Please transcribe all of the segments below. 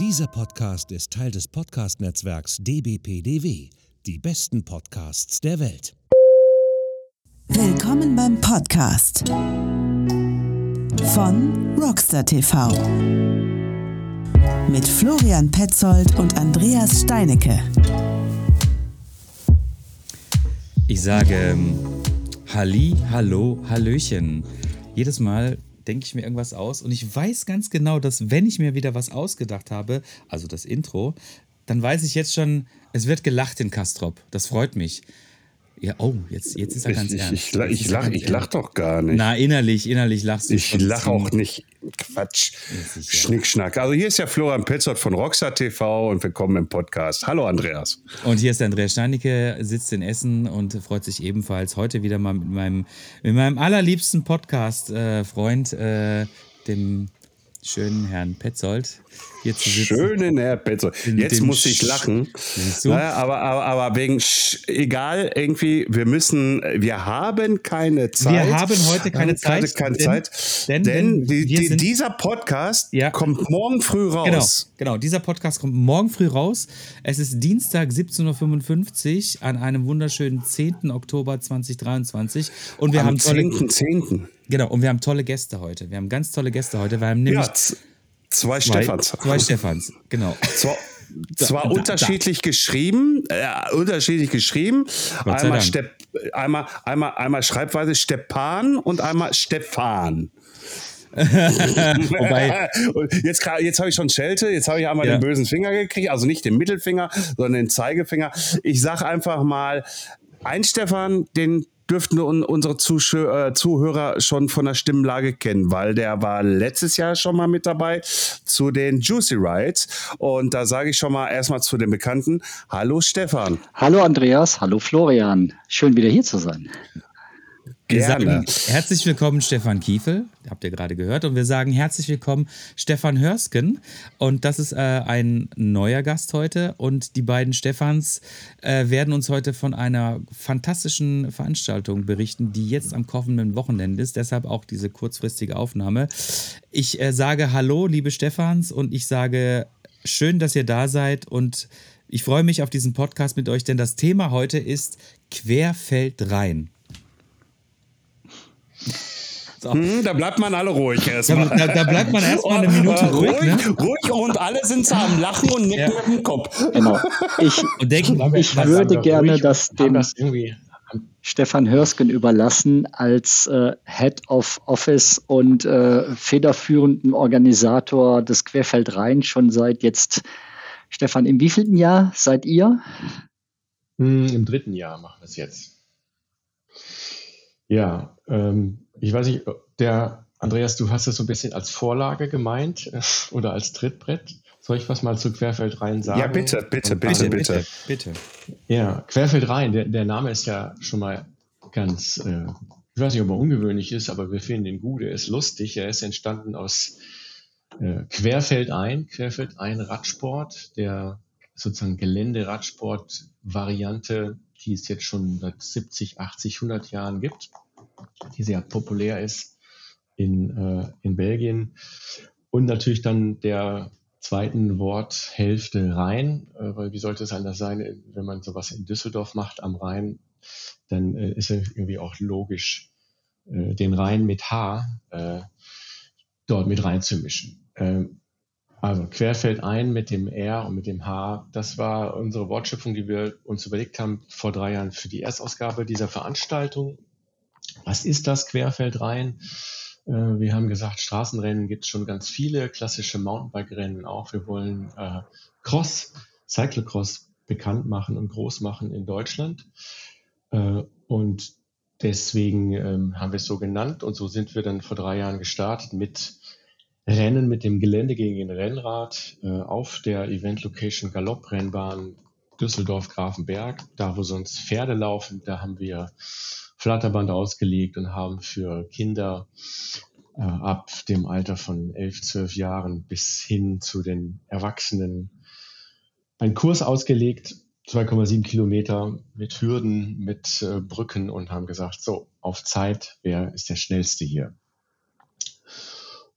Dieser Podcast ist Teil des Podcast-Netzwerks dbpdw, die besten Podcasts der Welt. Willkommen beim Podcast von Rockstar TV mit Florian Petzold und Andreas Steinecke. Ich sage ähm, Halli, Hallo, Hallöchen. Jedes Mal denke ich mir irgendwas aus und ich weiß ganz genau, dass wenn ich mir wieder was ausgedacht habe, also das Intro, dann weiß ich jetzt schon, es wird gelacht in Kastrop. Das freut mich. Ja, oh, jetzt, jetzt ist er ganz ich, ernst. Ich, ich, ich lache lach, lach doch gar nicht. Na, innerlich, innerlich lachst du. ich lache auch nicht. Quatsch. Schnickschnack. Also hier ist ja Florian Petzold von Rockstar TV und willkommen im Podcast. Hallo Andreas. Und hier ist der Andreas Steinecke, sitzt in Essen und freut sich ebenfalls heute wieder mal mit meinem, mit meinem allerliebsten Podcast-Freund, äh, dem schönen Herrn Petzold, hier zu sitzen. Schönen Herr Petzold. Jetzt muss ich lachen. Naja, aber, aber, aber wegen, Sch- egal, irgendwie, wir müssen, wir haben keine Zeit. Wir haben heute keine haben Zeit, Keine denn- Zeit, denn denn, wenn die, die, sind- dieser Podcast Ja. kommt morgen früh Genau, raus. genau. Dieser Podcast kommt morgen früh raus. Es ist Dienstag 17.55 Uhr an einem wunderschönen 10. Oktober 2023. Und wir Am haben tolle, 10.10. genau, und wir haben tolle Gäste heute. Wir haben ganz tolle Gäste heute. Wir haben nämlich Ja, zwei, Stefans. zwei Stefans, genau. Zwar, zwar Da, da, unterschiedlich geschrieben, äh, unterschiedlich geschrieben. Einmal. Stepp, einmal, einmal, einmal Schreibweise Stepan und einmal Stefan. Wobei, jetzt jetzt habe ich schon Schelte, jetzt habe ich einmal Ja. den bösen Finger gekriegt, also nicht den Mittelfinger, sondern den Zeigefinger. Ich sage einfach mal, ein Stefan, den dürften un- unsere äh, Zuhörer schon von der Stimmlage kennen, weil der war letztes Jahr schon mal mit dabei zu den Juicy Rides. Und da sage ich schon mal erstmal zu den Bekannten, hallo Stefan. Hallo Andreas, hallo Florian. Schön wieder hier zu sein. Gerne. sagen herzlich willkommen Stefan Kiefel, habt ihr gerade gehört. Und wir sagen herzlich willkommen Stefan Hörsken. Und das ist äh, ein neuer Gast heute. Und die beiden Stefans äh, werden uns heute von einer fantastischen Veranstaltung berichten, die jetzt am kommenden Wochenende ist. Deshalb auch diese kurzfristige Aufnahme. Ich äh, sage Hallo, liebe Stefans, und ich sage schön, dass ihr da seid. Und ich freue mich auf diesen Podcast mit euch, denn das Thema heute ist Querfeld rein. Hm, da bleibt man alle ruhig Da, erstmal. da, da bleibt man erstmal eine Minute Äh, ruhig, ne? ruhig und alle sind so am Lachen und nicken Ja. mit dem Kopf. Genau. Ich, Und denken, ich würde gerne ruhig das dem das Stefan Hörsken überlassen als äh, Head of Office und äh, federführenden Organisator des Querfeld Rhein schon seit jetzt, Stefan, im wievielten Jahr seid ihr? Hm, Im dritten Jahr machen wir es jetzt. Ja, ähm, ich weiß nicht, der Andreas, du hast es so ein bisschen als Vorlage gemeint äh, oder als Trittbrett. Soll ich was mal zu Querfeld rein sagen? Ja, bitte, bitte, Und bitte, dann- bitte. bitte. Ja, Querfeld rein, der, der Name ist ja schon mal ganz, äh, ich weiß nicht, ob er ungewöhnlich ist, aber wir finden ihn gut, er ist lustig, er ist entstanden aus äh, Querfeld ein, Querfeld ein Radsport, der sozusagen Geländeradsport-Variante, die es jetzt schon seit 70, 80, 100 Jahren gibt, die sehr populär ist in, äh, in Belgien. Und natürlich dann der zweiten Worthälfte Rhein, äh, weil wie sollte es anders sein, wenn man sowas in Düsseldorf macht am Rhein, dann äh, ist es irgendwie auch logisch, äh, den Rhein mit H äh, dort mit reinzumischen. Ähm, also querfeld ein mit dem R und mit dem H, das war unsere Wortschöpfung, die wir uns überlegt haben vor drei Jahren für die Erstausgabe dieser Veranstaltung. Was ist das Querfeld rein? Äh, Wir haben gesagt, Straßenrennen gibt es schon ganz viele, klassische Mountainbike-Rennen auch. Wir wollen äh, Cross, Cyclocross bekannt machen und groß machen in Deutschland. Äh, Und deswegen ähm, haben wir es so genannt und so sind wir dann vor drei Jahren gestartet mit Rennen mit dem Gelände gegen den Rennrad äh, auf der Event-Location Galopprennbahn Düsseldorf-Grafenberg, da wo sonst Pferde laufen, da haben wir Flatterband ausgelegt und haben für Kinder äh, ab dem Alter von elf, zwölf Jahren bis hin zu den Erwachsenen einen Kurs ausgelegt, 2,7 Kilometer mit Hürden, mit äh, Brücken und haben gesagt, so, auf Zeit, wer ist der Schnellste hier?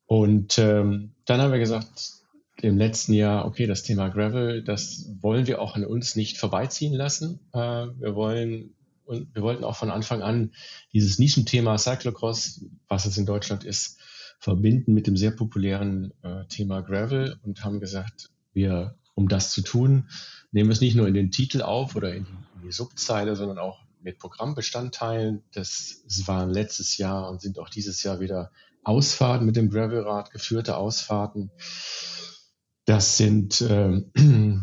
Und ähm, dann haben wir gesagt, im letzten Jahr, okay, das Thema Gravel, das wollen wir auch an uns nicht vorbeiziehen lassen. Äh, wir wollen und wir wollten auch von Anfang an dieses Nischenthema Cyclocross, was es in Deutschland ist, verbinden mit dem sehr populären äh, Thema Gravel und haben gesagt, wir, um das zu tun, nehmen wir es nicht nur in den Titel auf oder in die, in die Subzeile, sondern auch mit Programmbestandteilen. Das waren letztes Jahr und sind auch dieses Jahr wieder Ausfahrten mit dem Gravelrad, geführte Ausfahrten. Das sind, äh,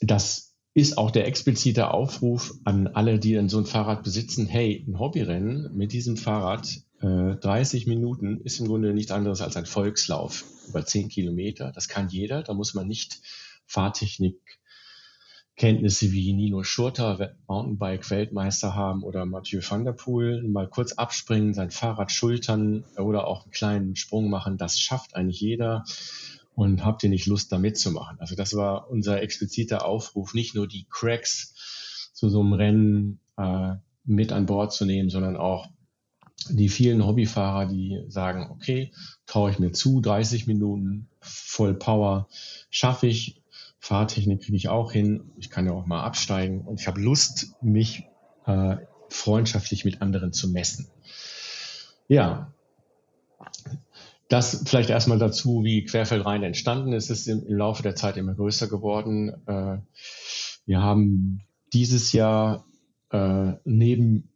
das ist auch der explizite Aufruf an alle, die dann so ein Fahrrad besitzen. Hey, ein Hobbyrennen mit diesem Fahrrad, äh, 30 Minuten ist im Grunde nichts anderes als ein Volkslauf über 10 Kilometer. Das kann jeder. Da muss man nicht Fahrtechnik Kenntnisse wie Nino Schurter, Mountainbike-Weltmeister haben oder Mathieu van der Poel, mal kurz abspringen, sein Fahrrad schultern oder auch einen kleinen Sprung machen, das schafft eigentlich jeder. Und habt ihr nicht Lust, da mitzumachen? Also das war unser expliziter Aufruf, nicht nur die Cracks zu so einem Rennen äh, mit an Bord zu nehmen, sondern auch die vielen Hobbyfahrer, die sagen, okay, traue ich mir zu, 30 Minuten voll Power schaffe ich, Fahrtechnik kriege ich auch hin. Ich kann ja auch mal absteigen und ich habe Lust, mich äh, freundschaftlich mit anderen zu messen. Ja, das vielleicht erstmal dazu, wie Querfeldrhein entstanden ist. Es ist im, im, Laufe der Zeit immer größer geworden. Äh, wir haben dieses Jahr äh, neben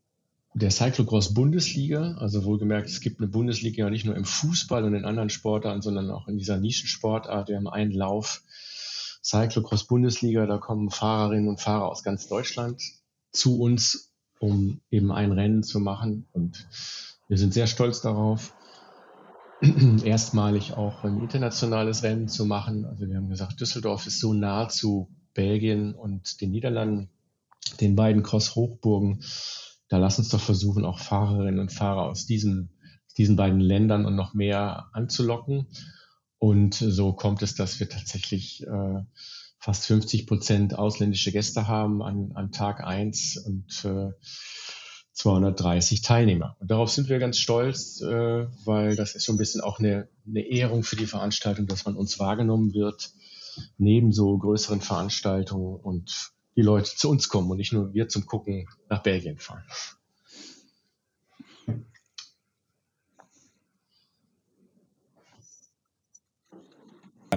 der Cyclocross Bundesliga, also wohlgemerkt, es gibt eine Bundesliga nicht nur im Fußball und in anderen Sportarten, sondern auch in dieser Nischensportart. Wir haben einen Lauf Cyclocross Bundesliga, da kommen Fahrerinnen und Fahrer aus ganz Deutschland zu uns, um eben ein Rennen zu machen. Und wir sind sehr stolz darauf, erstmalig auch ein internationales Rennen zu machen. Also wir haben gesagt, Düsseldorf ist so nah zu Belgien und den Niederlanden, den beiden Cross-Hochburgen. Da lass uns doch versuchen, auch Fahrerinnen und Fahrer aus diesen, diesen beiden Ländern und noch mehr anzulocken. Und so kommt es, dass wir tatsächlich äh, fast 50 Prozent ausländische Gäste haben an, an Tag eins und äh, 230 Teilnehmer. Und darauf sind wir ganz stolz, äh, weil das ist so ein bisschen auch eine, eine Ehrung für die Veranstaltung, dass man uns wahrgenommen wird, neben so größeren Veranstaltungen und die Leute zu uns kommen und nicht nur wir zum Gucken nach Belgien fahren.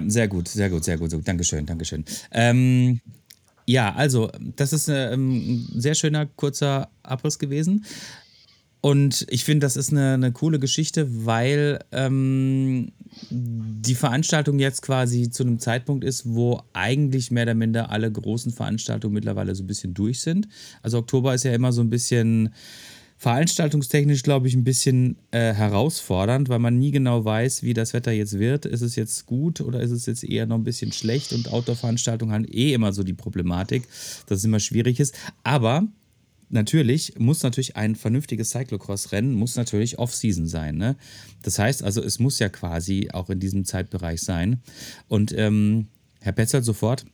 Sehr gut, sehr gut, sehr gut. Dankeschön, Dankeschön. Ähm, ja, also, das ist ähm, ein sehr schöner, kurzer Abriss gewesen. Und ich finde, das ist eine, eine, coole Geschichte, weil ähm, die Veranstaltung jetzt quasi zu einem Zeitpunkt ist, wo eigentlich mehr oder minder alle großen Veranstaltungen mittlerweile so ein bisschen durch sind. Also Oktober ist ja immer so ein bisschen veranstaltungstechnisch, glaube ich, ein bisschen äh, herausfordernd, weil man nie genau weiß, wie das Wetter jetzt wird. Ist es jetzt gut oder ist es jetzt eher noch ein bisschen schlecht? Und Outdoor-Veranstaltungen haben eh immer so die Problematik, dass es immer schwierig ist. Aber natürlich muss natürlich ein vernünftiges Cyclocross-Rennen muss natürlich Off-Season sein. Ne? Das heißt also, es muss ja quasi auch in diesem Zeitbereich sein. Und ähm, Herr Petzold sofort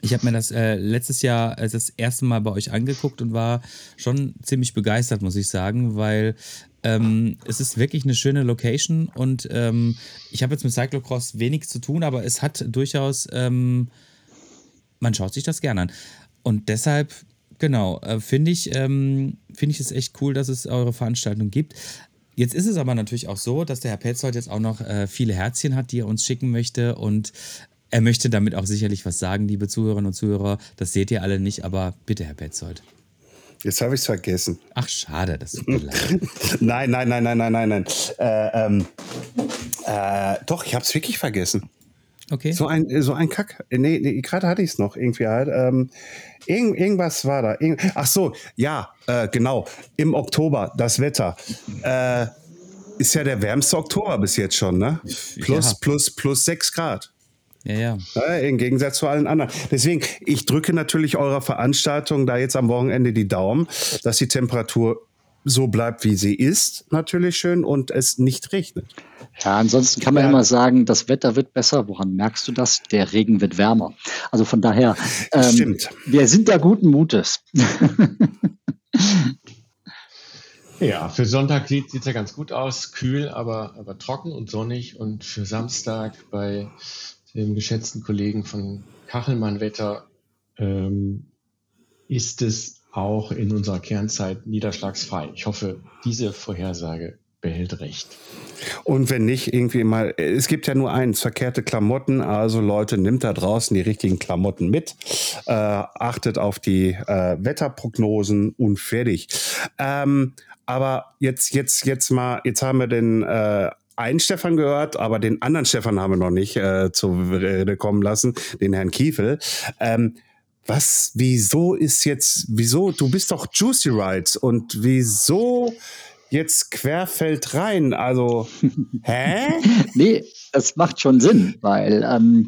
ich habe mir das äh, letztes Jahr äh, das erste Mal bei euch angeguckt und war schon ziemlich begeistert, muss ich sagen, weil ähm, es ist wirklich eine schöne Location und ähm, ich habe jetzt mit Cyclocross wenig zu tun, aber es hat durchaus, ähm, man schaut sich das gerne an. Und deshalb, genau, äh, finde ich, ähm, finde ich es echt cool, dass es eure Veranstaltung gibt. Jetzt ist es aber natürlich auch so, dass der Herr Petzold jetzt auch noch äh, viele Herzchen hat, die er uns schicken möchte. Und er möchte damit auch sicherlich was sagen, liebe Zuhörerinnen und Zuhörer. Das seht ihr alle nicht, aber bitte, Herr Petzold. Jetzt habe ich es vergessen. Ach, schade, das tut mir leid. nein, nein, nein, nein, nein, nein, nein. Äh, ähm, äh, doch, ich habe es wirklich vergessen. Okay. So ein, so ein Kack. Nee, nee gerade hatte ich es noch irgendwie halt. Ähm, irgend, irgendwas war da. Irgend, ach so, ja, äh, genau. Im Oktober, das Wetter. Äh, ist ja der wärmste Oktober bis jetzt schon, ne? Plus, ja. plus, plus 6 Grad. Ja, ja. ja. Im Gegensatz zu allen anderen. Deswegen, ich drücke natürlich eurer Veranstaltung da jetzt am Wochenende die Daumen, dass die Temperatur so bleibt, wie sie ist, natürlich schön und es nicht regnet. Ja, ansonsten kann man ja. immer sagen, das Wetter wird besser. Woran merkst du das? Der Regen wird wärmer. Also von daher, ähm, Stimmt. wir sind da guten Mutes. Ja, für Sonntag sieht es ja ganz gut aus, kühl, aber, aber trocken und sonnig. Und für Samstag bei dem geschätzten Kollegen von Kachelmann Wetter ähm, ist es auch in unserer Kernzeit niederschlagsfrei. Ich hoffe, diese Vorhersage behält recht. Und wenn nicht, irgendwie mal, es gibt ja nur eins, verkehrte Klamotten. Also Leute, nimmt da draußen die richtigen Klamotten mit, äh, achtet auf die äh, Wetterprognosen und fertig. Ähm, aber jetzt, jetzt, jetzt mal, jetzt haben wir den äh, einen Stefan gehört, aber den anderen Stefan haben wir noch nicht äh, zu Rede kommen lassen, den Herrn Kiefel. Ähm, was, wieso ist jetzt, wieso, du bist doch Juicy Rides und wieso jetzt querfeld rein? Also, hä? nee, das macht schon Sinn, weil ähm,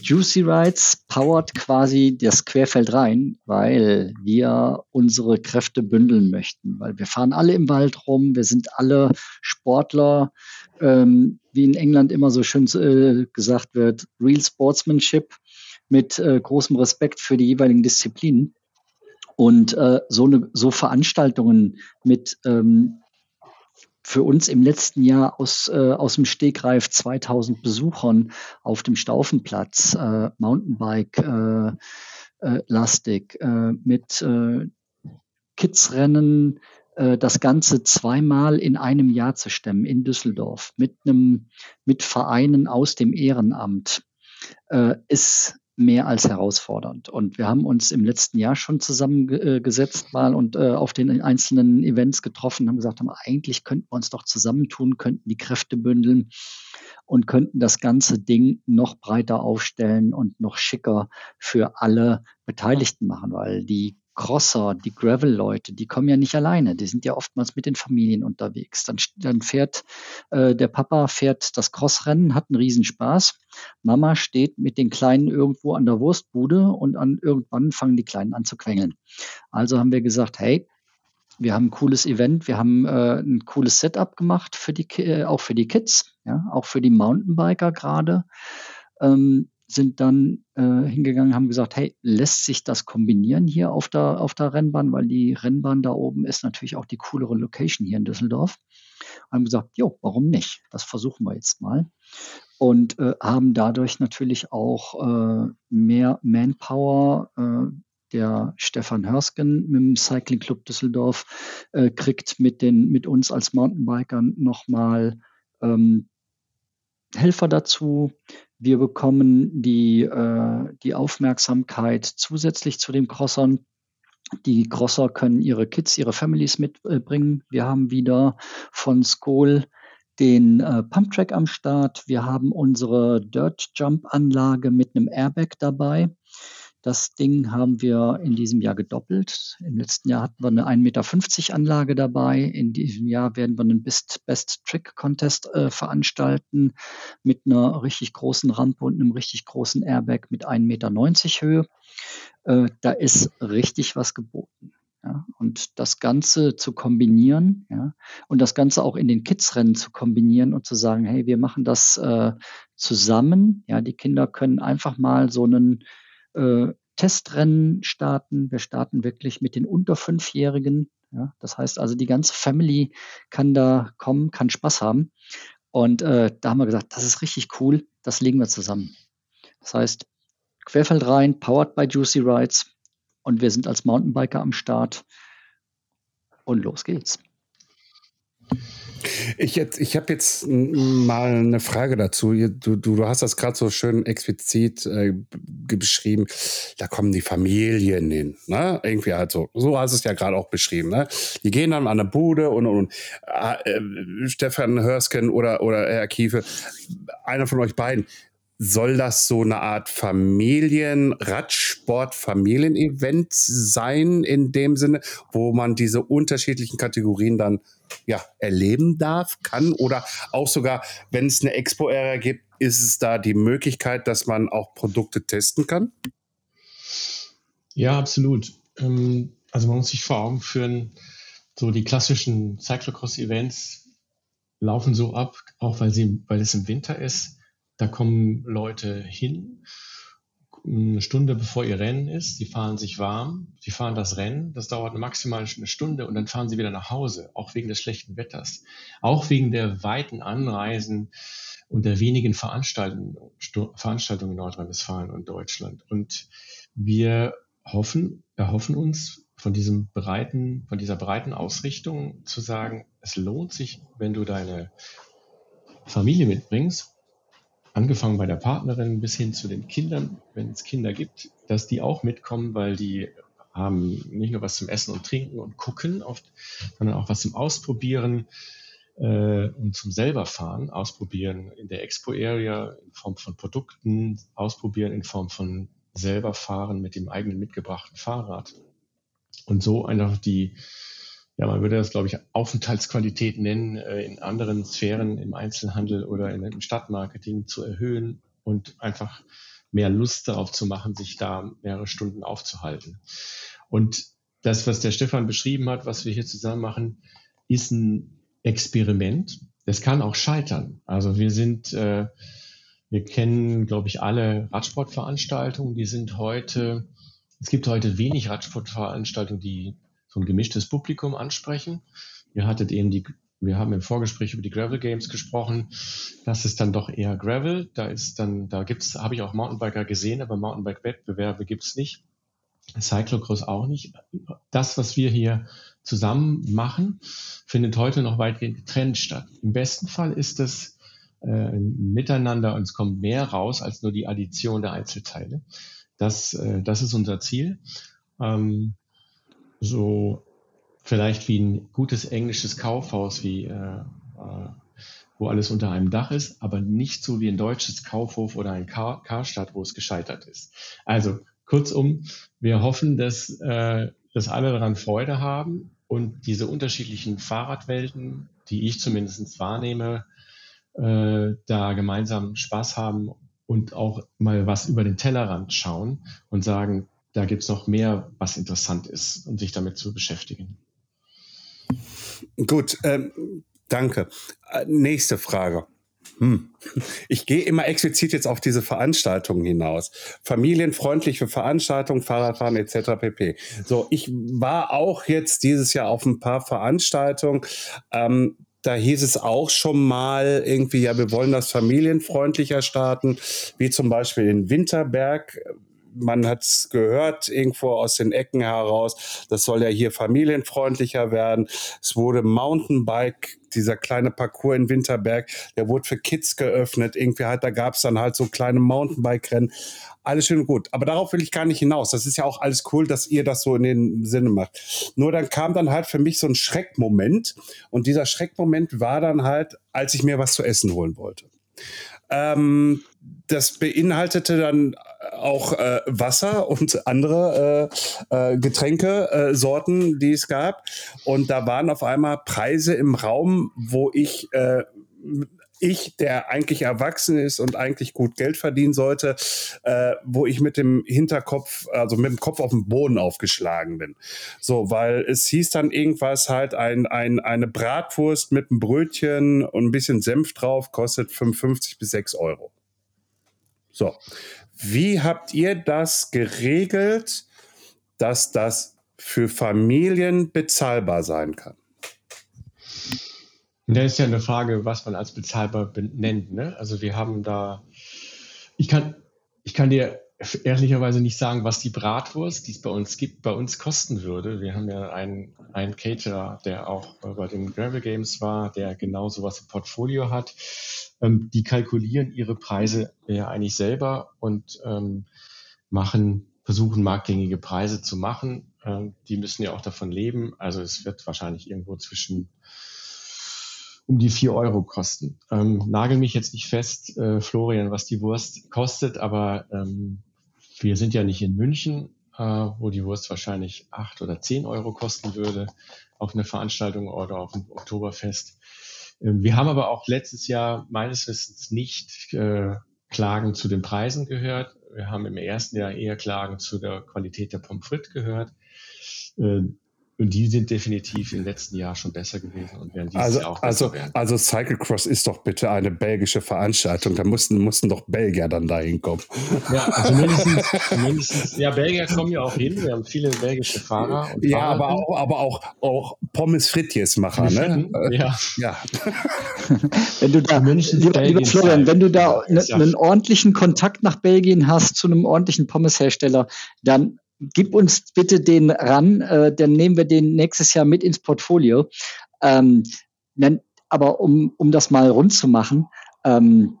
Juicy Rides powert quasi das Querfeld rein, weil wir unsere Kräfte bündeln möchten, weil wir fahren alle im Wald rum, wir sind alle Sportler, ähm, wie in England immer so schön äh, gesagt wird, Real Sportsmanship mit äh, großem Respekt für die jeweiligen Disziplinen. Und äh, so, eine, so Veranstaltungen mit ähm, für uns im letzten Jahr aus, äh, aus dem Stegreif 2000 Besuchern auf dem Staufenplatz, äh, Mountainbike äh, äh, lastig, äh, mit äh, Kidsrennen, das Ganze zweimal in einem Jahr zu stemmen in Düsseldorf mit einem, mit Vereinen aus dem Ehrenamt, ist mehr als herausfordernd. Und wir haben uns im letzten Jahr schon zusammengesetzt mal und äh, auf den einzelnen Events getroffen, haben gesagt, haben, eigentlich könnten wir uns doch zusammentun, könnten die Kräfte bündeln und könnten das ganze Ding noch breiter aufstellen und noch schicker für alle Beteiligten machen, weil die Crosser, die Gravel-Leute, die kommen ja nicht alleine, die sind ja oftmals mit den Familien unterwegs. Dann, dann fährt äh, der Papa fährt das Crossrennen, hat einen Riesenspaß. Mama steht mit den Kleinen irgendwo an der Wurstbude und an irgendwann fangen die Kleinen an zu quengeln. Also haben wir gesagt, hey, wir haben ein cooles Event, wir haben äh, ein cooles Setup gemacht für die, äh, auch für die Kids, ja, auch für die Mountainbiker gerade. Ähm, sind dann äh, hingegangen, haben gesagt, hey, lässt sich das kombinieren hier auf der, auf der Rennbahn, weil die Rennbahn da oben ist natürlich auch die coolere Location hier in Düsseldorf. Haben gesagt, jo, warum nicht? Das versuchen wir jetzt mal. Und äh, haben dadurch natürlich auch äh, mehr Manpower. Äh, der Stefan Hörsken mit dem Cycling Club Düsseldorf äh, kriegt mit, den, mit uns als Mountainbikern nochmal ähm, Helfer dazu. Wir bekommen die, äh, die Aufmerksamkeit zusätzlich zu den Crossern. Die Crosser können ihre Kids, ihre Families mitbringen. Wir haben wieder von Skoll den äh, Pumptrack am Start. Wir haben unsere Dirt Jump Anlage mit einem Airbag dabei. Das Ding haben wir in diesem Jahr gedoppelt. Im letzten Jahr hatten wir eine 1,50 Meter Anlage dabei. In diesem Jahr werden wir einen Best, Best Trick Contest äh, veranstalten mit einer richtig großen Rampe und einem richtig großen Airbag mit 1,90 Meter Höhe. Äh, da ist richtig was geboten. Ja, und das Ganze zu kombinieren, ja, und das Ganze auch in den Kids-Rennen zu kombinieren und zu sagen, hey, wir machen das äh, zusammen. Ja, die Kinder können einfach mal so einen äh, Testrennen starten. Wir starten wirklich mit den unter Fünfjährigen. Ja, das heißt also, die ganze Family kann da kommen, kann Spaß haben. Und äh, da haben wir gesagt, das ist richtig cool, das legen wir zusammen. Das heißt, Querfeld rein, powered by Juicy Rides. Und wir sind als Mountainbiker am Start. Und los geht's. Ich, ich habe jetzt mal eine Frage dazu. Du, du, hast das gerade so schön explizit äh, beschrieben. Da kommen die Familien hin. Ne? Irgendwie halt so. So hast du es ja gerade auch beschrieben. Ne? Die gehen dann an eine Bude und, und äh, Stefan Hörsken oder, oder Herr Kiefe, einer von euch beiden, soll das so eine Art Familien, Radsport, Familienevent sein in dem Sinne, wo man diese unterschiedlichen Kategorien dann ja, erleben darf, kann oder auch sogar, wenn es eine Expo-Ära gibt, ist es da die Möglichkeit, dass man auch Produkte testen kann? Ja, absolut. Ähm, also man muss sich vor Augen führen, so die klassischen Cyclocross-Events laufen so ab, auch weil, sie, weil es im Winter ist, da kommen Leute hin, eine Stunde bevor ihr Rennen ist. Sie fahren sich warm, sie fahren das Rennen, das dauert maximal eine Stunde und dann fahren sie wieder nach Hause, auch wegen des schlechten Wetters, auch wegen der weiten Anreisen und der wenigen Veranstaltungen, Veranstaltungen in Nordrhein-Westfalen und Deutschland. Und wir hoffen, erhoffen uns von diesem breiten, von dieser breiten Ausrichtung zu sagen, es lohnt sich, wenn du deine Familie mitbringst, angefangen bei der Partnerin bis hin zu den Kindern, wenn es Kinder gibt, dass die auch mitkommen, weil die haben nicht nur was zum Essen und Trinken und Gucken oft, sondern auch was zum Ausprobieren äh, und zum selber fahren. Ausprobieren in der Expo-Area in Form von Produkten, ausprobieren in Form von selber fahren mit dem eigenen mitgebrachten Fahrrad. Und so einfach die, ja, man würde das, glaube ich, Aufenthaltsqualität nennen, äh, in anderen Sphären im Einzelhandel oder im Stadtmarketing zu erhöhen und einfach mehr Lust darauf zu machen, sich da mehrere Stunden aufzuhalten. Und das, was der Stefan beschrieben hat, was wir hier zusammen machen, ist ein Experiment. Das kann auch scheitern. Also wir sind, äh, wir kennen, glaube ich, alle Radsportveranstaltungen. Die sind heute, es gibt heute wenig Radsportveranstaltungen, die so ein gemischtes Publikum ansprechen. Ihr hattet eben die, wir haben im Vorgespräch über die Gravel Games gesprochen. Das ist dann doch eher Gravel. Da ist dann, da gibt's, habe ich auch Mountainbiker gesehen, aber Mountainbike-Wettbewerbe gibt's nicht. Cyclocross auch nicht. Das, was wir hier zusammen machen, findet heute noch weitgehend getrennt statt. Im besten Fall ist es äh, ein Miteinander und es kommt mehr raus als nur die Addition der Einzelteile. Das, äh, das ist unser Ziel. Ähm, so vielleicht wie ein gutes englisches Kaufhaus, wie äh, äh, wo alles unter einem Dach ist, aber nicht so wie ein deutsches Kaufhof oder ein Kar Karstadt, wo es gescheitert ist. Also kurzum, wir hoffen, dass, äh, dass alle daran Freude haben und diese unterschiedlichen Fahrradwelten, die ich zumindest wahrnehme, äh, da gemeinsam Spaß haben und auch mal was über den Tellerrand schauen und sagen, da gibt es noch mehr, was interessant ist, um sich damit zu beschäftigen. Gut, ähm, danke. Äh, nächste Frage. Hm. Ich gehe immer explizit jetzt auf diese Veranstaltungen hinaus. Familienfreundliche Veranstaltungen, Fahrradfahren etc. pp. So, ich war auch jetzt dieses Jahr auf ein paar Veranstaltungen. Ähm, da hieß es auch schon mal irgendwie, ja, wir wollen das familienfreundlicher starten, wie zum Beispiel in Winterberg man hat es gehört, irgendwo aus den Ecken heraus, das soll ja hier familienfreundlicher werden. Es wurde Mountainbike, dieser kleine Parcours in Winterberg, der wurde für Kids geöffnet. Irgendwie halt, da gab es dann halt so kleine Mountainbike-Rennen. Alles schön und gut. Aber darauf will ich gar nicht hinaus. Das ist ja auch alles cool, dass ihr das so in den Sinne macht. Nur dann kam dann halt für mich so ein Schreckmoment. Und dieser Schreckmoment war dann halt, als ich mir was zu essen holen wollte. Ähm, das beinhaltete dann auch äh, Wasser und andere äh, äh, Getränkesorten, äh, die es gab. Und da waren auf einmal Preise im Raum, wo ich äh, ich, der eigentlich erwachsen ist und eigentlich gut Geld verdienen sollte, äh, wo ich mit dem Hinterkopf, also mit dem Kopf auf den Boden aufgeschlagen bin. So, weil es hieß dann irgendwas halt, ein, ein, eine Bratwurst mit einem Brötchen und ein bisschen Senf drauf kostet 55 bis 6 Euro. So, wie habt ihr das geregelt, dass das für Familien bezahlbar sein kann? Da ist ja eine Frage, was man als bezahlbar nennt. Ne? Also wir haben da, ich kann, ich kann dir ehrlicherweise nicht sagen, was die Bratwurst, die es bei uns gibt, bei uns kosten würde. Wir haben ja einen, einen Caterer, der auch bei den Gravel Games war, der genau sowas im Portfolio hat. Ähm, die kalkulieren ihre Preise ja eigentlich selber und ähm, machen, versuchen marktgängige Preise zu machen. Ähm, die müssen ja auch davon leben. Also es wird wahrscheinlich irgendwo zwischen um die vier Euro kosten. Ähm, nagel mich jetzt nicht fest, äh, Florian, was die Wurst kostet, aber ähm, wir sind ja nicht in München, äh, wo die Wurst wahrscheinlich acht oder zehn Euro kosten würde auf eine Veranstaltung oder auf ein Oktoberfest. Ähm, wir haben aber auch letztes Jahr meines Wissens nicht äh, Klagen zu den Preisen gehört. Wir haben im ersten Jahr eher Klagen zu der Qualität der Pommes frites gehört. Äh, und die sind definitiv im letzten Jahr schon besser gewesen und werden dieses Also, Jahr auch besser also, werden. also Cyclecross ist doch bitte eine belgische Veranstaltung. Da mussten, mussten doch Belgier dann dahin kommen. Ja, also mindestens, mindestens, ja, Belgier kommen ja auch hin. Wir haben viele belgische Fahrer. Und Ja, aber auch, aber auch, auch Pommes frites Macher, ne? Äh, Ja, Ja. Wenn du da, lieber, lieber Florian, wenn du da ne, Ja. einen ordentlichen Kontakt nach Belgien hast zu einem ordentlichen Pommeshersteller, dann gib uns bitte den ran, äh, dann nehmen wir den nächstes Jahr mit ins Portfolio. Ähm, dann, aber um, um das mal rund zu machen, ähm,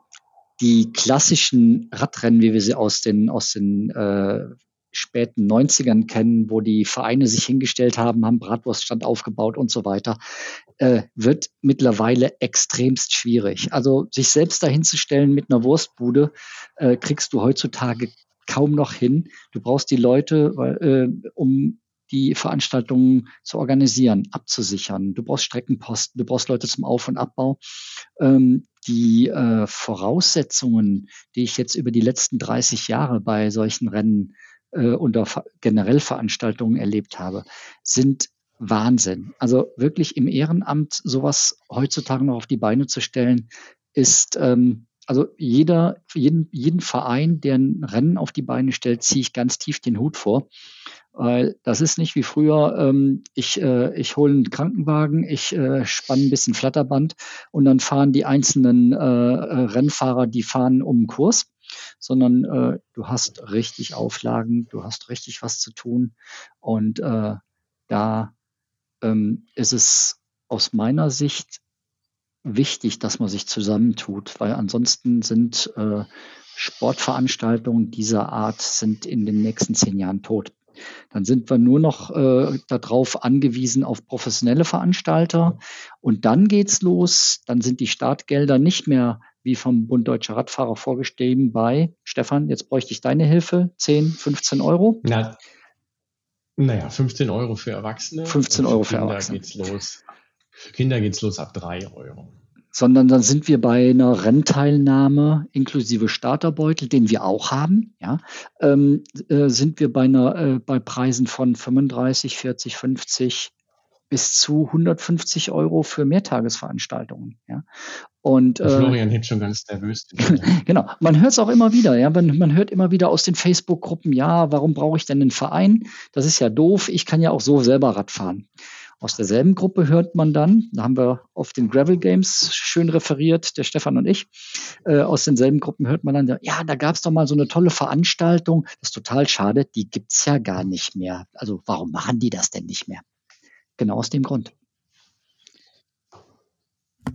die klassischen Radrennen, wie wir sie aus den, aus den äh, späten 90ern kennen, wo die Vereine sich hingestellt haben, haben Bratwurststand aufgebaut und so weiter, äh, wird mittlerweile extremst schwierig. Also sich selbst dahinzustellen mit einer Wurstbude, äh, kriegst du heutzutage kaum noch hin. Du brauchst die Leute, äh, um die Veranstaltungen zu organisieren, abzusichern. Du brauchst Streckenposten, du brauchst Leute zum Auf- und Abbau. Ähm, die äh, Voraussetzungen, die ich jetzt über die letzten 30 Jahre bei solchen Rennen äh, ver- generell Veranstaltungen erlebt habe, sind Wahnsinn. Also wirklich im Ehrenamt sowas heutzutage noch auf die Beine zu stellen, ist ähm, also jeder, jeden, jeden Verein, der ein Rennen auf die Beine stellt, ziehe ich ganz tief den Hut vor. Weil das ist nicht wie früher, ähm, ich, äh, ich hole einen Krankenwagen, ich äh, spanne ein bisschen Flatterband und dann fahren die einzelnen äh, äh, Rennfahrer, die fahren um den Kurs, sondern äh, du hast richtig Auflagen, du hast richtig was zu tun. Und äh, da ähm, ist es aus meiner Sicht wichtig, dass man sich zusammentut, weil ansonsten sind äh, Sportveranstaltungen dieser Art sind in den nächsten zehn Jahren tot. Dann sind wir nur noch äh, darauf angewiesen auf professionelle Veranstalter. Und dann geht's los. Dann sind die Startgelder nicht mehr wie vom Bund Deutscher Radfahrer vorgeschrieben bei, Stefan, jetzt bräuchte ich deine Hilfe, 10, 15 Euro. Na, naja, 15 Euro für Erwachsene. 15 Und Euro für Erwachsene. Geht's los. Für Kinder geht's los ab 3 Euro. sondern dann sind wir bei einer Rennteilnahme inklusive Starterbeutel, den wir auch haben, ja, ähm, äh, sind wir bei einer äh, bei Preisen von 35, 40, 50 bis zu 150 Euro für Mehrtagesveranstaltungen, ja. Und äh, Florian hebt schon ganz nervös. Genau, man hört es auch immer wieder, ja. Man, man hört immer wieder aus den Facebook-Gruppen, ja, warum brauche ich denn einen Verein? Das ist ja doof, ich kann ja auch so selber Rad fahren. Aus derselben Gruppe hört man dann, da haben wir auf den Gravel Games schön referiert, der Stefan und ich, äh, aus denselben Gruppen hört man dann, ja, da gab es doch mal so eine tolle Veranstaltung, das ist total schade, die gibt's ja gar nicht mehr. Also warum machen die das denn nicht mehr? Genau aus dem Grund.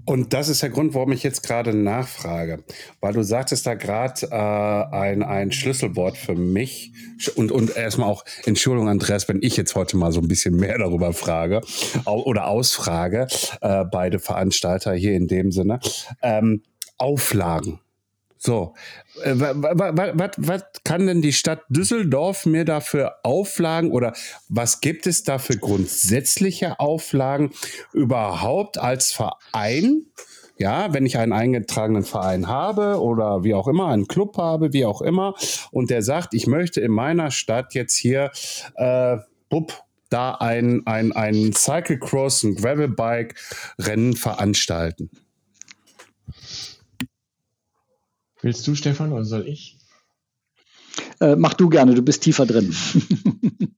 Und das ist der Grund, warum ich jetzt gerade nachfrage. Weil du sagtest da gerade äh, ein, ein Schlüsselwort für mich. Und, und erstmal auch, Entschuldigung, Andreas, wenn ich jetzt heute mal so ein bisschen mehr darüber frage oder ausfrage, äh, beide Veranstalter hier in dem Sinne. Ähm, Auflagen. So, äh, was kann denn die Stadt Düsseldorf mir dafür Auflagen oder was gibt es da für grundsätzliche Auflagen überhaupt als Verein? Ja, wenn ich einen eingetragenen Verein habe oder wie auch immer, einen Club habe, wie auch immer, und der sagt, ich möchte in meiner Stadt jetzt hier, äh, bupp, da ein, ein, ein Cyclecross, ein Gravelbike-Rennen veranstalten. Willst du, Stefan, oder soll ich? Äh, mach du gerne, du bist tiefer drin.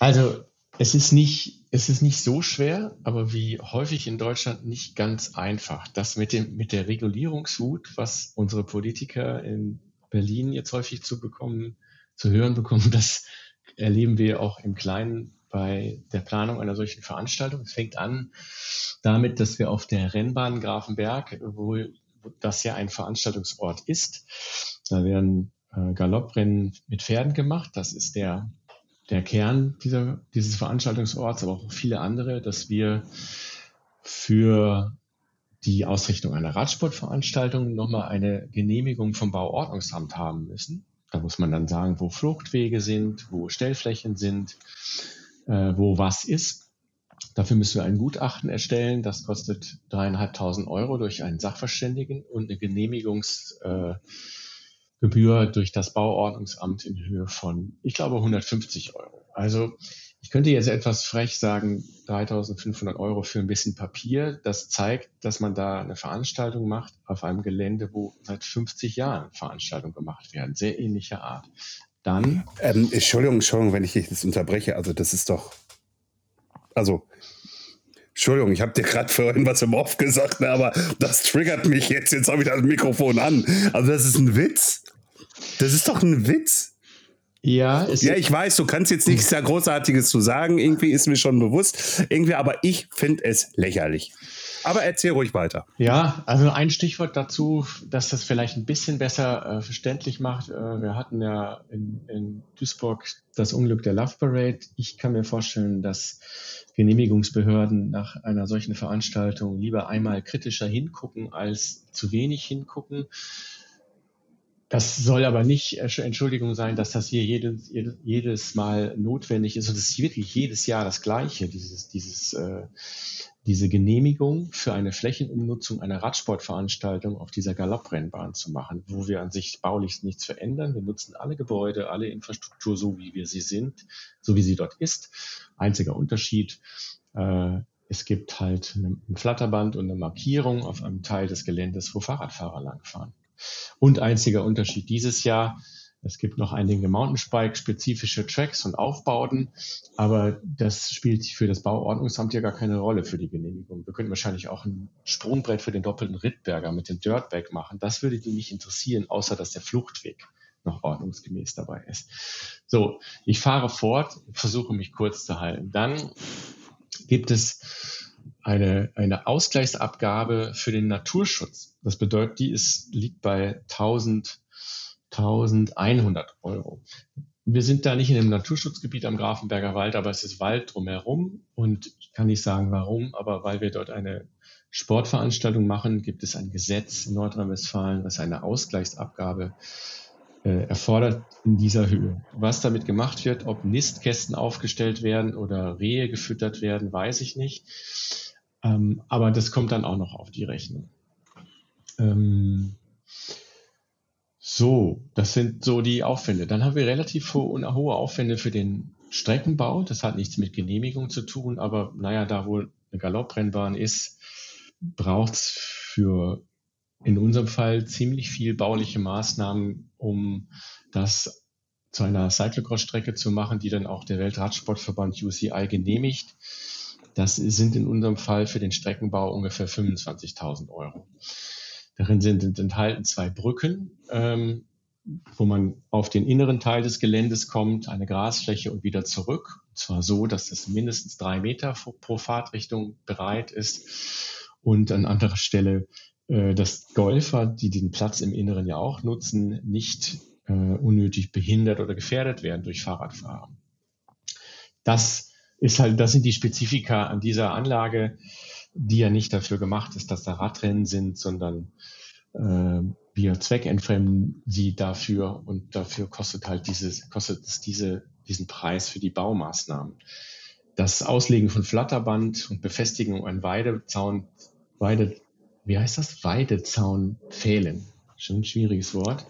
Also, es ist nicht, es ist nicht so schwer, aber wie häufig in Deutschland nicht ganz einfach. Das mit dem, mit der Regulierungswut, was unsere Politiker in Berlin jetzt häufig zu bekommen, zu hören bekommen, das erleben wir auch im Kleinen bei der Planung einer solchen Veranstaltung. Es fängt an damit, dass wir auf der Rennbahn Grafenberg, wo das ja ein Veranstaltungsort ist, da werden äh, Galopprennen mit Pferden gemacht. Das ist der, der Kern dieser, dieses Veranstaltungsorts, aber auch viele andere, dass wir für die Ausrichtung einer Radsportveranstaltung nochmal eine Genehmigung vom Bauordnungsamt haben müssen. Da muss man dann sagen, wo Fluchtwege sind, wo Stellflächen sind, äh, wo was ist. Dafür müssen wir ein Gutachten erstellen. Das kostet dreieinhalbtausend Euro durch einen Sachverständigen und eine Genehmigungsgebühr äh, durch das Bauordnungsamt in Höhe von, ich glaube, 150 Euro. Also ich könnte jetzt etwas frech sagen, 3500 Euro für ein bisschen Papier. Das zeigt, dass man da eine Veranstaltung macht auf einem Gelände, wo seit 50 Jahren Veranstaltungen gemacht werden. Sehr ähnlicher Art. Dann. Ähm, Entschuldigung, Entschuldigung, wenn ich dich das unterbreche. Also, das ist doch. Also, Entschuldigung, ich habe dir gerade vorhin was im Off gesagt, ne, aber das triggert mich jetzt. Jetzt habe ich das Mikrofon an. Also, das ist ein Witz. Das ist doch ein Witz. Ja, ja, ich weiß, du kannst jetzt nichts sehr Großartiges zu sagen. Irgendwie ist mir schon bewusst. Irgendwie, aber ich finde es lächerlich. Aber erzähl ruhig weiter. Ja, also ein Stichwort dazu, dass das vielleicht ein bisschen besser äh, verständlich macht. Äh, wir hatten ja in, in, Duisburg das Unglück der Love Parade. Ich kann mir vorstellen, dass Genehmigungsbehörden nach einer solchen Veranstaltung lieber einmal kritischer hingucken als zu wenig hingucken. Das soll aber nicht Entschuldigung sein, dass das hier jedes, jedes Mal notwendig ist. Und es ist wirklich jedes Jahr das Gleiche, dieses, dieses, äh, diese Genehmigung für eine Flächenumnutzung einer Radsportveranstaltung auf dieser Galopprennbahn zu machen, wo wir an sich baulich nichts verändern. Wir nutzen alle Gebäude, alle Infrastruktur so, wie wir sie sind, so wie sie dort ist. Einziger Unterschied, äh, es gibt halt ein Flatterband und eine Markierung auf einem Teil des Geländes, wo Fahrradfahrer langfahren. Und einziger Unterschied dieses Jahr, es gibt noch einige Mountainbike-spezifische Tracks und Aufbauten, aber das spielt für das Bauordnungsamt ja gar keine Rolle für die Genehmigung. Wir könnten wahrscheinlich auch ein Sprungbrett für den doppelten Rittberger mit dem Dirtbag machen. Das würde die nicht interessieren, außer dass der Fluchtweg noch ordnungsgemäß dabei ist. So, ich fahre fort, versuche mich kurz zu halten. Dann gibt es eine, eine Ausgleichsabgabe für den Naturschutz. Das bedeutet, die ist, liegt bei 1000, 1100 Euro. Wir sind da nicht in einem Naturschutzgebiet am Grafenberger Wald, aber es ist Wald drumherum und ich kann nicht sagen warum, aber weil wir dort eine Sportveranstaltung machen, gibt es ein Gesetz in Nordrhein-Westfalen, das eine Ausgleichsabgabe äh, erfordert in dieser Höhe. Was damit gemacht wird, ob Nistkästen aufgestellt werden oder Rehe gefüttert werden, weiß ich nicht. Ähm, aber das kommt dann auch noch auf die Rechnung. Ähm, so, das sind so die Aufwände. Dann haben wir relativ ho hohe Aufwände für den Streckenbau. Das hat nichts mit Genehmigung zu tun, aber naja, da wo eine Galopprennbahn ist, braucht es für in unserem Fall ziemlich viel bauliche Maßnahmen, um das zu einer Cyclocross-Strecke zu machen, die dann auch der Weltradsportverband UCI genehmigt. Das sind in unserem Fall für den Streckenbau ungefähr 25.000 Euro. Darin sind enthalten zwei Brücken, ähm, wo man auf den inneren Teil des Geländes kommt, eine Grasfläche und wieder zurück. Und zwar so, dass es mindestens drei Meter pro Fahrtrichtung bereit ist. Und an anderer Stelle, äh, dass Golfer, die den Platz im Inneren ja auch nutzen, nicht äh, unnötig behindert oder gefährdet werden durch Fahrradfahren. Das ist halt, das sind die Spezifika an dieser Anlage, die ja nicht dafür gemacht ist, dass da Radrennen sind, sondern äh, wir zweckentfremden sie dafür und dafür kostet halt dieses, kostet es diese, diesen Preis für die Baumaßnahmen. Das Auslegen von Flatterband und Befestigung an Weidezaun, Weide, wie heißt das? Weidezaun fehlen. Schon ein schwieriges Wort.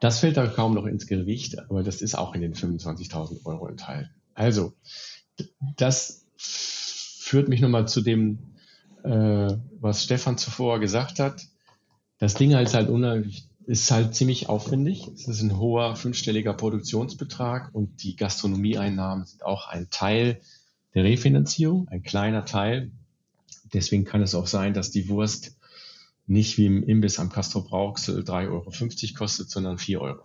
Das fällt da kaum noch ins Gewicht, aber das ist auch in den 25.000 Euro enthalten. Also, das führt mich nochmal zu dem, äh, was Stefan zuvor gesagt hat. Das Ding ist halt unheimlich, ist halt ziemlich aufwendig. Es ist ein hoher fünfstelliger Produktionsbetrag und die Gastronomieeinnahmen sind auch ein Teil der Refinanzierung, ein kleiner Teil. Deswegen kann es auch sein, dass die Wurst nicht wie im Imbiss am Castro Brauxel 3,50 Euro kostet, sondern 4,50 Euro.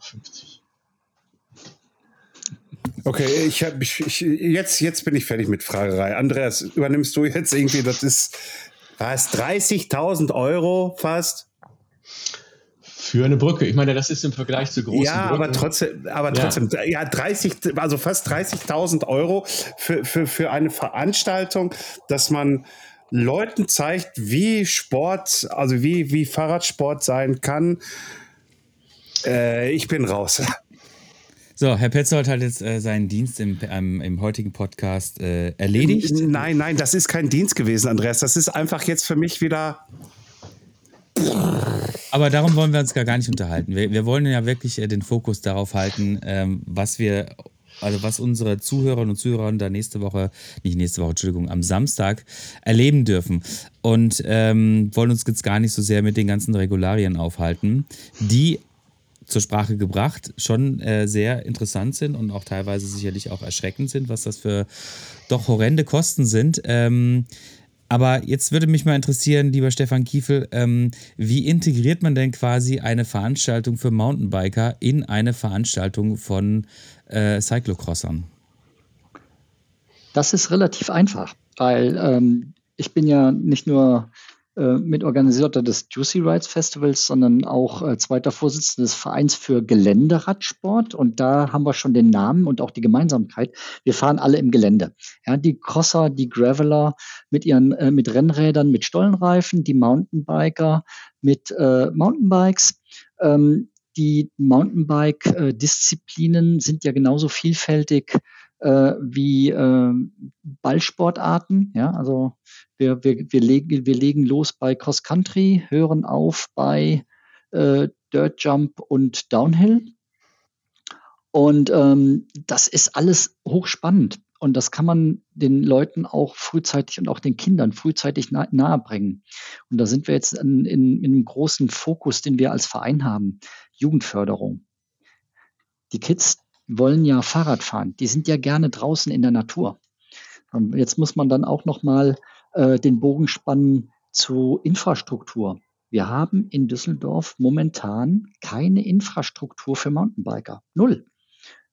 Okay, ich hab, ich, ich, jetzt, jetzt bin ich fertig mit Fragerei. Andreas, übernimmst du jetzt irgendwie, das ist was, 30.000 Euro fast? Für eine Brücke. Ich meine, das ist im Vergleich zu großen Ja, Brücken. aber trotzdem, aber trotzdem, ja, ja 30, also fast 30.000 Euro für, für, für eine Veranstaltung, dass man Leuten zeigt, wie Sport, also wie, wie Fahrradsport sein kann. Äh, ich bin raus. So, Herr Petzold hat jetzt äh, seinen Dienst im, ähm, im heutigen Podcast äh, erledigt. Nein, nein, das ist kein Dienst gewesen, Andreas. Das ist einfach jetzt für mich wieder. Aber darum wollen wir uns gar nicht unterhalten. Wir, wir wollen ja wirklich äh, den Fokus darauf halten, ähm, was wir also was unsere Zuhörerinnen und Zuhörer da nächste Woche, nicht nächste Woche, Entschuldigung, am Samstag erleben dürfen. Und ähm, wollen uns jetzt gar nicht so sehr mit den ganzen Regularien aufhalten, die zur Sprache gebracht, schon äh, sehr interessant sind und auch teilweise sicherlich auch erschreckend sind, was das für doch horrende Kosten sind. Ähm, aber jetzt würde mich mal interessieren, lieber Stefan Kiefel, ähm, wie integriert man denn quasi eine Veranstaltung für Mountainbiker in eine Veranstaltung von äh, Cyclocrossern? Das ist relativ einfach, weil ähm, ich bin ja nicht nur äh, Mitorganisator des Juicy Rides Festivals, sondern auch äh, zweiter Vorsitzender des Vereins für Geländeradsport. Und da haben wir schon den Namen und auch die Gemeinsamkeit. Wir fahren alle im Gelände. Ja, die Crosser, die Graveler mit ihren äh, mit Rennrädern, mit Stollenreifen, die Mountainbiker mit äh, Mountainbikes. Ähm, die Mountainbike-Disziplinen sind ja genauso vielfältig äh, wie äh, Ballsportarten. Ja, also wir, wir, wir, legen, wir legen los bei Cross Country, hören auf bei äh, Dirt Jump und Downhill. Und ähm, das ist alles hochspannend. Und das kann man den Leuten auch frühzeitig und auch den Kindern frühzeitig nah, nahebringen. Und da sind wir jetzt in, in, in einem großen Fokus, den wir als Verein haben. Jugendförderung. Die Kids wollen ja Fahrrad fahren. Die sind ja gerne draußen in der Natur. Und jetzt muss man dann auch noch mal äh, den Bogen spannen zu Infrastruktur. Wir haben in Düsseldorf momentan keine Infrastruktur für Mountainbiker. Null.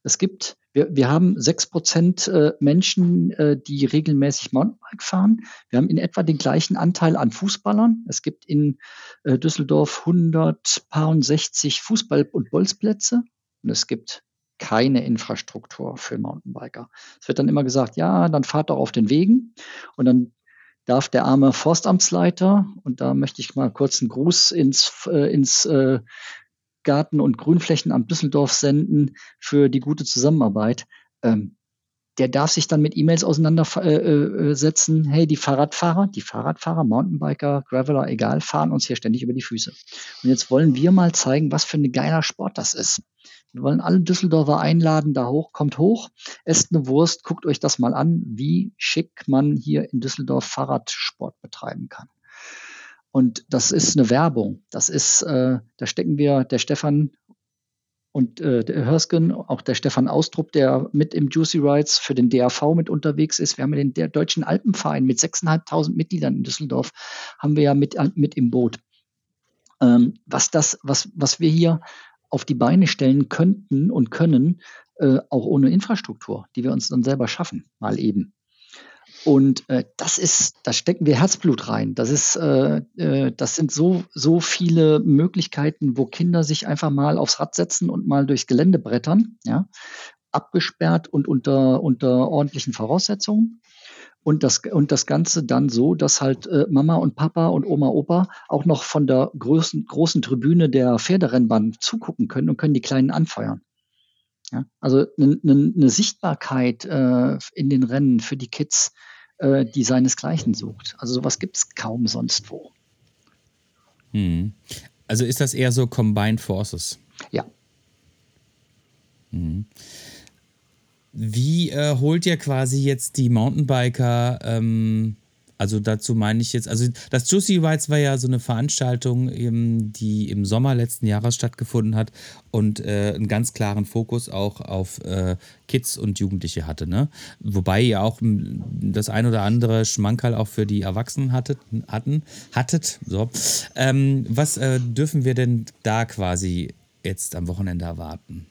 Es gibt, wir, wir haben sechs Prozent äh, Menschen, äh, die regelmäßig Mountainbike fahren. Wir haben in etwa den gleichen Anteil an Fußballern. Es gibt in äh, Düsseldorf 160 Fußball- und Bolzplätze. Und es gibt keine Infrastruktur für Mountainbiker. Es wird dann immer gesagt, ja, dann fahrt doch auf den Wegen. Und dann darf der arme Forstamtsleiter, und da möchte ich mal kurz einen Gruß ins, äh, ins äh, Garten- und Grünflächenamt Düsseldorf senden für die gute Zusammenarbeit. Ähm, der darf sich dann mit E-Mails auseinandersetzen. Äh, äh, hey, die Fahrradfahrer, die Fahrradfahrer, Mountainbiker, Graveler, egal, fahren uns hier ständig über die Füße. Und jetzt wollen wir mal zeigen, was für ein geiler Sport das ist. Wir wollen alle Düsseldorfer einladen, da hoch, kommt hoch, esst eine Wurst, guckt euch das mal an, wie schick man hier in Düsseldorf Fahrradsport betreiben kann. Und das ist eine Werbung. Das ist, äh, da stecken wir, der Stefan und äh, der Hörsken, auch der Stefan Austrup, der mit im Juicy Rides für den DAV mit unterwegs ist. Wir haben den der Deutschen Alpenverein mit 6.500 Mitgliedern in Düsseldorf, haben wir ja mit, mit im Boot. Ähm, was das, was, was wir hier auf die Beine stellen könnten und können, äh, auch ohne Infrastruktur, die wir uns dann selber schaffen, mal eben. Und äh, das ist, da stecken wir Herzblut rein. Das ist, äh, äh, das sind so so viele Möglichkeiten, wo Kinder sich einfach mal aufs Rad setzen und mal durchs Gelände brettern, ja, abgesperrt und unter unter ordentlichen Voraussetzungen. Und das, und das Ganze dann so, dass halt äh, Mama und Papa und Oma, Opa auch noch von der großen, großen Tribüne der Pferderennbahn zugucken können und können die Kleinen anfeuern. Ja? Also eine ne, ne Sichtbarkeit äh, in den Rennen für die Kids, äh, die seinesgleichen sucht. Also sowas gibt es kaum sonst wo. Hm. Also ist das eher so Combined Forces? Ja. Hm. Wie äh, holt ihr quasi jetzt die Mountainbiker? Ähm, also dazu meine ich jetzt, also das Juicy Rides war ja so eine Veranstaltung, die im Sommer letzten Jahres stattgefunden hat und äh, einen ganz klaren Fokus auch auf äh, Kids und Jugendliche hatte. Ne? Wobei ihr auch das ein oder andere Schmankerl auch für die Erwachsenen hattet, hatten, hattet. So. Ähm, was äh, dürfen wir denn da quasi jetzt am Wochenende erwarten?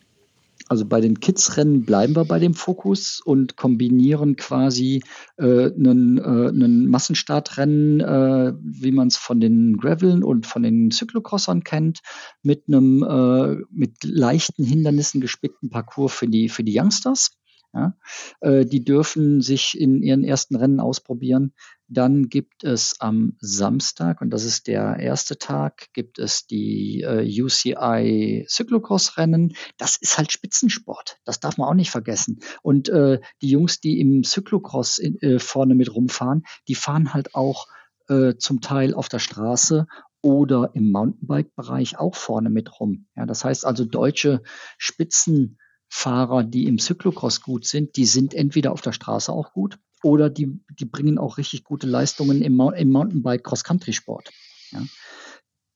Also bei den Kids-Rennen bleiben wir bei dem Fokus und kombinieren quasi äh, einen, äh, Massenstartrennen, äh, wie man es von den Graveln und von den Cyclocrossern kennt, mit einem äh, mit leichten Hindernissen gespickten Parcours für die, für die Youngsters. Ja, äh, die dürfen sich in ihren ersten Rennen ausprobieren. Dann gibt es am Samstag, und das ist der erste Tag, gibt es die äh, UCI Cyclocross-Rennen. Das ist halt Spitzensport. Das darf man auch nicht vergessen. Und äh, die Jungs, die im Cyclocross in, äh, vorne mit rumfahren, die fahren halt auch äh, zum Teil auf der Straße oder im Mountainbike-Bereich auch vorne mit rum. Ja, das heißt also deutsche Spitzen Fahrer, die im Cyclocross gut sind, die sind entweder auf der Straße auch gut oder die, die bringen auch richtig gute Leistungen im, im Mountainbike Cross-Country-Sport. Ja.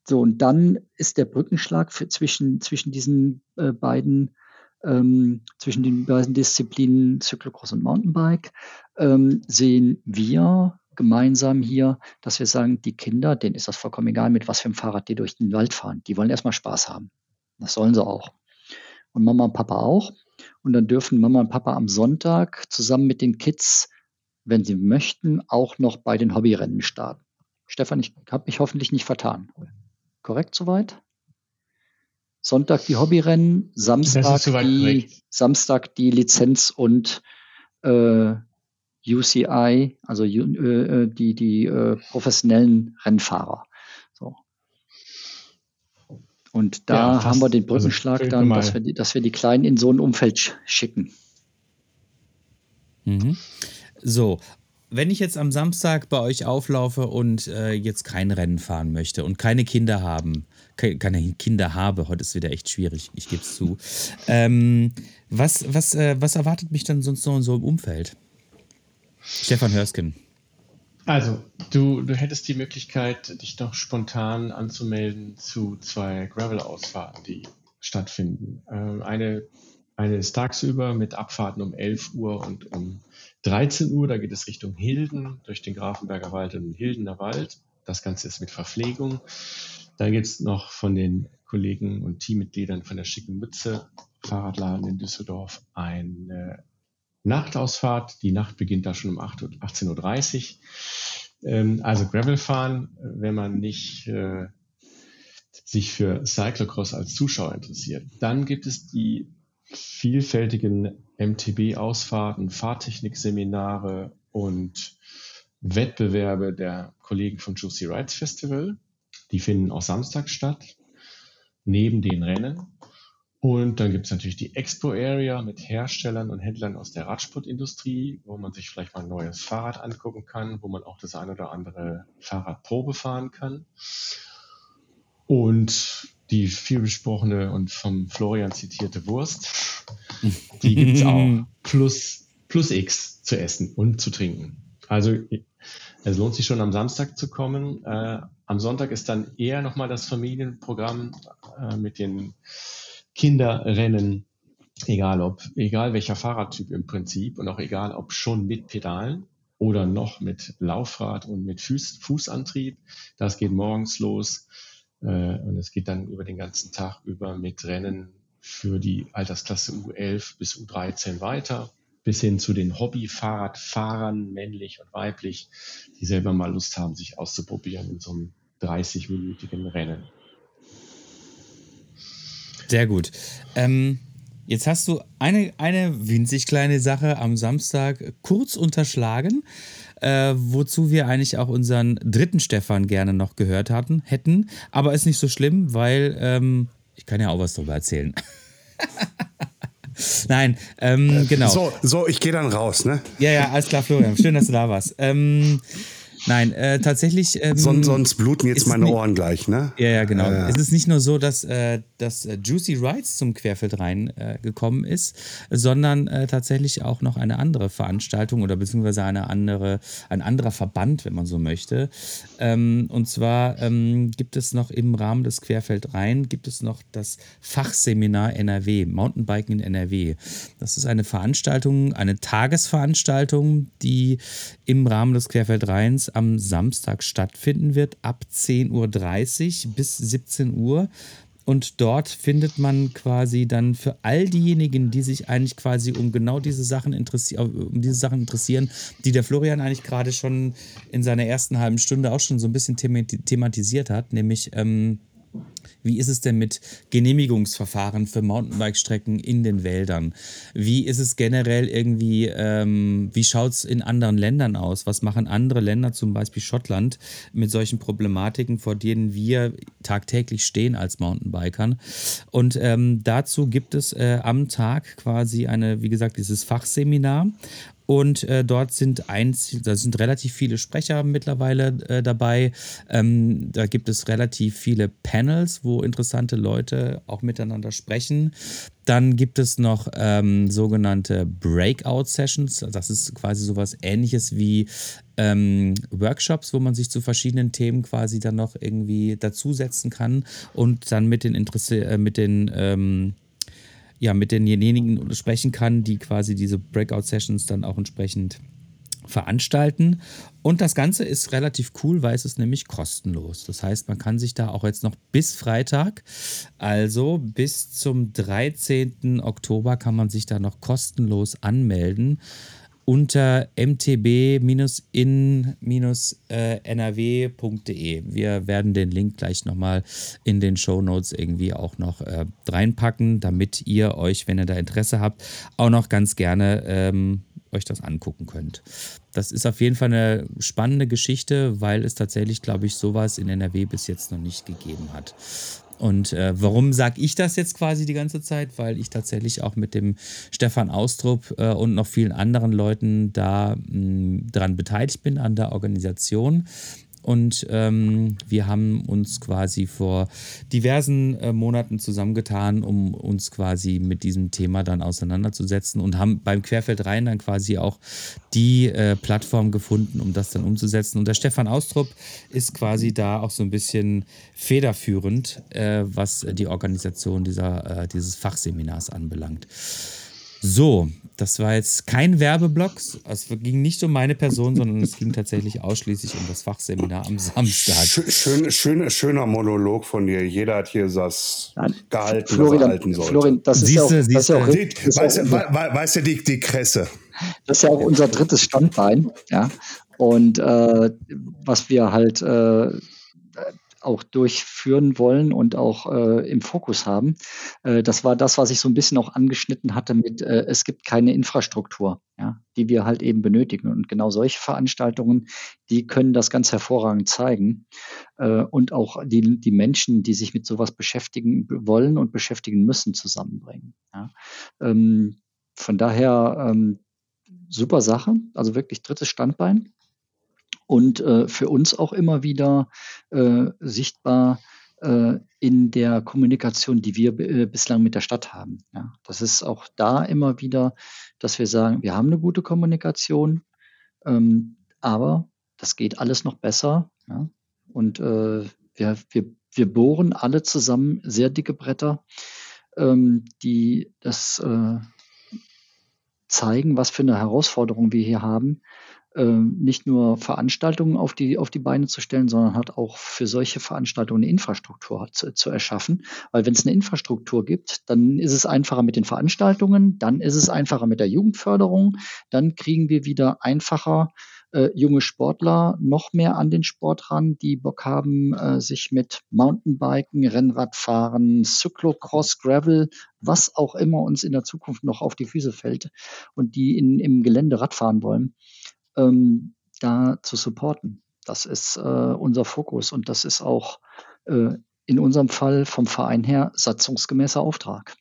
So, und dann ist der Brückenschlag für, zwischen, zwischen diesen äh, beiden, ähm, zwischen den beiden Disziplinen Cyclocross und Mountainbike, ähm, sehen wir gemeinsam hier, dass wir sagen, die Kinder, denen ist das vollkommen egal, mit was für einem Fahrrad die durch den Wald fahren. Die wollen erstmal Spaß haben. Das sollen sie auch. Und Mama und Papa auch. Und dann dürfen Mama und Papa am Sonntag zusammen mit den Kids, wenn sie möchten, auch noch bei den Hobbyrennen starten. Stefan, ich habe mich hoffentlich nicht vertan. Korrekt soweit? Sonntag die Hobbyrennen, Samstag, die, Samstag die Lizenz und äh, UCI, also äh, äh, die, die äh, professionellen Rennfahrer. So. Und da ja, haben wir den also Brückenschlag also, dann, dass wir, die, dass wir die Kleinen in so ein Umfeld schicken. Mhm. So, wenn ich jetzt am Samstag bei euch auflaufe und äh, jetzt kein Rennen fahren möchte und keine Kinder haben, keine Kinder habe, heute ist wieder echt schwierig, ich gebe es zu. Ähm, was, was, äh, was erwartet mich dann sonst noch so im Umfeld? Stefan Hörsken. Also, du, du hättest die Möglichkeit, dich noch spontan anzumelden zu zwei Gravel-Ausfahrten, die stattfinden. Ähm, eine, eine ist tagsüber mit Abfahrten um 11 Uhr und um 13 Uhr. Da geht es Richtung Hilden, durch den Grafenberger Wald und den Hildener Wald. Das Ganze ist mit Verpflegung. Dann gibt es noch von den Kollegen und Teammitgliedern von der Schicken Mütze Fahrradladen in Düsseldorf eine Nachtausfahrt. Die Nacht beginnt da schon um 18.30 Uhr. Ähm, also Gravel fahren, wenn man nicht äh, sich für Cyclocross als Zuschauer interessiert. Dann gibt es die vielfältigen MTB-Ausfahrten, Fahrtechnikseminare und Wettbewerbe der Kollegen vom Juicy Rides Festival. Die finden auch Samstag statt, neben den Rennen. Und dann gibt es natürlich die Expo Area mit Herstellern und Händlern aus der Radsportindustrie, wo man sich vielleicht mal ein neues Fahrrad angucken kann, wo man auch das ein oder andere Fahrrad Probe fahren kann. Und die viel besprochene und vom Florian zitierte Wurst, die gibt es auch plus, plus X zu essen und zu trinken. Also es lohnt sich schon am Samstag zu kommen. Äh, am Sonntag ist dann eher nochmal das Familienprogramm äh, mit den Kinderrennen, egal ob, egal welcher Fahrradtyp im Prinzip und auch egal ob schon mit Pedalen oder noch mit Laufrad und mit Fuß, Fußantrieb. Das geht morgens los. Äh, und es geht dann über den ganzen Tag über mit Rennen für die Altersklasse U11 bis U13 weiter, bis hin zu den Hobby-Fahrradfahrern, männlich und weiblich, die selber mal Lust haben, sich auszuprobieren in so einem 30-minütigen Rennen. Sehr gut. Ähm, jetzt hast du eine, eine winzig kleine Sache am Samstag kurz unterschlagen äh, wozu wir eigentlich auch unseren dritten Stefan gerne noch gehört hatten, hätten. Aber ist nicht so schlimm, weil ähm, ich kann ja auch was darüber erzählen. Nein, ähm, genau. So, so ich gehe dann raus, ne? Ja, ja, alles klar, Florian. Schön, dass du da warst. Ähm, Nein, äh, tatsächlich. Ähm, sonst, sonst bluten jetzt meine Ohren gleich, ne? Ja, ja, genau. Äh. Es ist nicht nur so, dass, äh, dass äh, Juicy Rides zum Querfeld rein äh, gekommen ist, sondern äh, tatsächlich auch noch eine andere Veranstaltung oder beziehungsweise eine andere, ein anderer Verband, wenn man so möchte. Ähm, und zwar ähm, gibt es noch im Rahmen des Querfeld rein, gibt es noch das Fachseminar NRW, Mountainbiken in NRW. Das ist eine Veranstaltung, eine Tagesveranstaltung, die im Rahmen des Querfeld am Samstag stattfinden wird, ab 10.30 Uhr bis 17 Uhr. Und dort findet man quasi dann für all diejenigen, die sich eigentlich quasi um genau diese Sachen interessieren, um diese Sachen interessieren, die der Florian eigentlich gerade schon in seiner ersten halben Stunde auch schon so ein bisschen thematisiert hat, nämlich ähm, wie ist es denn mit Genehmigungsverfahren für Mountainbike-Strecken in den Wäldern? Wie ist es generell irgendwie, ähm, wie schaut es in anderen Ländern aus? Was machen andere Länder, zum Beispiel Schottland, mit solchen Problematiken, vor denen wir tagtäglich stehen als Mountainbikern? Und ähm, dazu gibt es äh, am Tag quasi eine, wie gesagt, dieses Fachseminar. Und äh, dort sind eins, da sind relativ viele Sprecher mittlerweile äh, dabei. Ähm, da gibt es relativ viele Panels, wo interessante Leute auch miteinander sprechen. Dann gibt es noch ähm, sogenannte Breakout-Sessions. Das ist quasi sowas ähnliches wie ähm, Workshops, wo man sich zu verschiedenen Themen quasi dann noch irgendwie dazusetzen kann und dann mit den Interesse, äh, mit den ähm, ja, mit denjenigen sprechen kann, die quasi diese Breakout-Sessions dann auch entsprechend veranstalten. Und das Ganze ist relativ cool, weil es ist nämlich kostenlos. Das heißt, man kann sich da auch jetzt noch bis Freitag, also bis zum 13. Oktober, kann man sich da noch kostenlos anmelden unter mtb-in-nrw.de. Wir werden den Link gleich nochmal in den Show Notes irgendwie auch noch äh, reinpacken, damit ihr euch, wenn ihr da Interesse habt, auch noch ganz gerne ähm, euch das angucken könnt. Das ist auf jeden Fall eine spannende Geschichte, weil es tatsächlich, glaube ich, sowas in NRW bis jetzt noch nicht gegeben hat. Und äh, warum sage ich das jetzt quasi die ganze Zeit? Weil ich tatsächlich auch mit dem Stefan Austrup äh, und noch vielen anderen Leuten da mh, dran beteiligt bin an der Organisation. Und ähm, wir haben uns quasi vor diversen äh, Monaten zusammengetan, um uns quasi mit diesem Thema dann auseinanderzusetzen und haben beim Querfeld rein dann quasi auch die äh, Plattform gefunden, um das dann umzusetzen. Und der Stefan Austrup ist quasi da auch so ein bisschen federführend, äh, was die Organisation dieser, äh, dieses Fachseminars anbelangt. So, das war jetzt kein Werbeblock. Es ging nicht um meine Person, sondern es ging tatsächlich ausschließlich um das Fachseminar am Samstag. Schön, schön, schöner Monolog von dir. Jeder hat hier das gehalten, Florian, was er halten sollte. Florian, das ist Siehste, ja auch, das ist ja auch, das weißt, du, weißt du, die, die Kresse. das ist ja auch unser drittes Standbein, ja. Und äh, was wir halt äh, auch durchführen wollen und auch äh, im Fokus haben. Äh, das war das, was ich so ein bisschen auch angeschnitten hatte mit, äh, es gibt keine Infrastruktur, ja, die wir halt eben benötigen. Und genau solche Veranstaltungen, die können das ganz hervorragend zeigen. Äh, und auch die, die Menschen, die sich mit sowas beschäftigen wollen und beschäftigen müssen, zusammenbringen. Ja. Ähm, von daher ähm, super Sache, also wirklich drittes Standbein und äh, für uns auch immer wieder äh, sichtbar äh, in der Kommunikation, die wir äh, bislang mit der Stadt haben. Ja, das ist auch da immer wieder, dass wir sagen, wir haben eine gute Kommunikation, ähm, aber das geht alles noch besser. Ja? Und äh, wir, wir, wir bohren alle zusammen sehr dicke Bretter, ähm, die das äh, zeigen, was für eine Herausforderung wir hier haben nicht nur Veranstaltungen auf die, auf die Beine zu stellen, sondern halt auch für solche Veranstaltungen eine Infrastruktur zu, zu erschaffen. Weil wenn es eine Infrastruktur gibt, dann ist es einfacher mit den Veranstaltungen, dann ist es einfacher mit der Jugendförderung, dann kriegen wir wieder einfacher äh, junge Sportler noch mehr an den Sport ran, die Bock haben, äh, sich mit Mountainbiken, Rennradfahren, Cyclocross, Gravel, was auch immer uns in der Zukunft noch auf die Füße fällt und die in, im Gelände Radfahren wollen ähm, da zu supporten. Das ist äh, unser Fokus und das ist auch äh, in unserem Fall vom Verein her satzungsgemäßer Auftrag.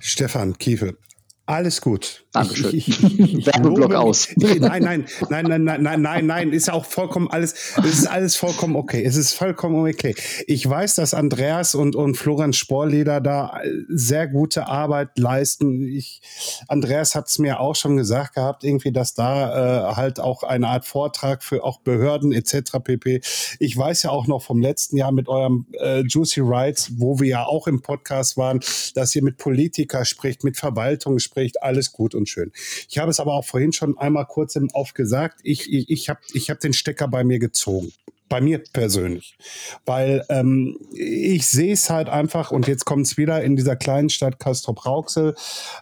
Stefan Kiefel, alles gut. Dankeschön. Werbeblock aus. Nein, nein, nein, nein, nein, nein, nein, nein, ist auch vollkommen alles, ist alles vollkommen okay. Es ist vollkommen okay. Ich weiß, dass Andreas und, und Florian Sporleder da sehr gute Arbeit leisten. Ich, Andreas hat es mir auch schon gesagt gehabt, irgendwie, dass da äh, halt auch eine Art Vortrag für auch Behörden etc. pp. Ich weiß ja auch noch vom letzten Jahr mit eurem äh, Juicy Rights, wo wir ja auch im Podcast waren, dass ihr mit Politiker spricht, mit Verwaltung spricht, alles gut und schön. Ich habe es aber auch vorhin schon einmal kurz im Off gesagt, ich, ich, ich habe ich hab den Stecker bei mir gezogen. Bei mir persönlich. Weil ähm, ich sehe es halt einfach, und jetzt kommt es wieder in dieser kleinen Stadt Castrop-Rauxel.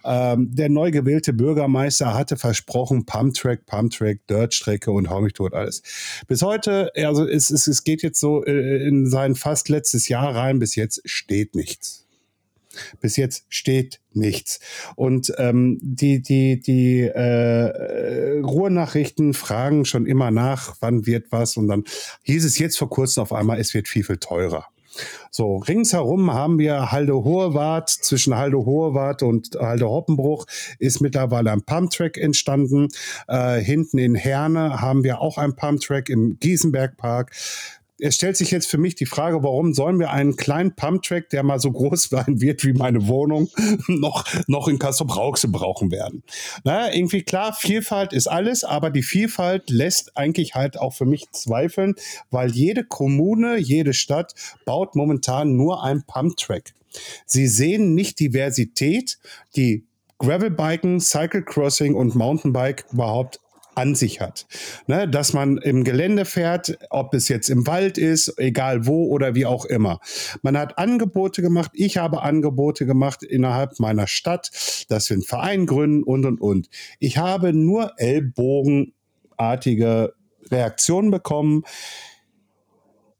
Ähm, der neu gewählte Bürgermeister hatte versprochen, Pumptrack, Pumptrack, Dirtstrecke und hau mich tot alles. Bis heute, also es, es, es geht jetzt so äh, in sein fast letztes Jahr rein, bis jetzt steht nichts. Bis jetzt steht nichts. Und ähm, die, die, die äh, Ruhrnachrichten fragen schon immer nach, wann wird was. Und dann hieß es jetzt vor kurzem auf einmal, es wird viel, viel teurer. So, ringsherum haben wir Halde Hohewart. Zwischen Halde Hohewart und Halde Hoppenbruch ist mittlerweile ein Pumptrack entstanden. Äh, hinten in Herne haben wir auch ein Pumptrack im Gießenbergpark. Es stellt sich jetzt für mich die Frage, warum sollen wir einen kleinen Pumptrack, der mal so groß sein wird wie meine Wohnung, noch, noch in Castro Brauxel brauchen werden? Na, irgendwie klar, Vielfalt ist alles, aber die Vielfalt lässt eigentlich halt auch für mich zweifeln, weil jede Kommune, jede Stadt baut momentan nur einen Pumptrack. Sie sehen nicht Diversität, die Gravelbiken, Cyclecrossing und Mountainbike überhaupt an sich hat. Ne, dass man im Gelände fährt, ob es jetzt im Wald ist, egal wo oder wie auch immer. Man hat Angebote gemacht, ich habe Angebote gemacht innerhalb meiner Stadt, dass wir einen Verein gründen und und und. Ich habe nur ellbogenartige Reaktionen bekommen.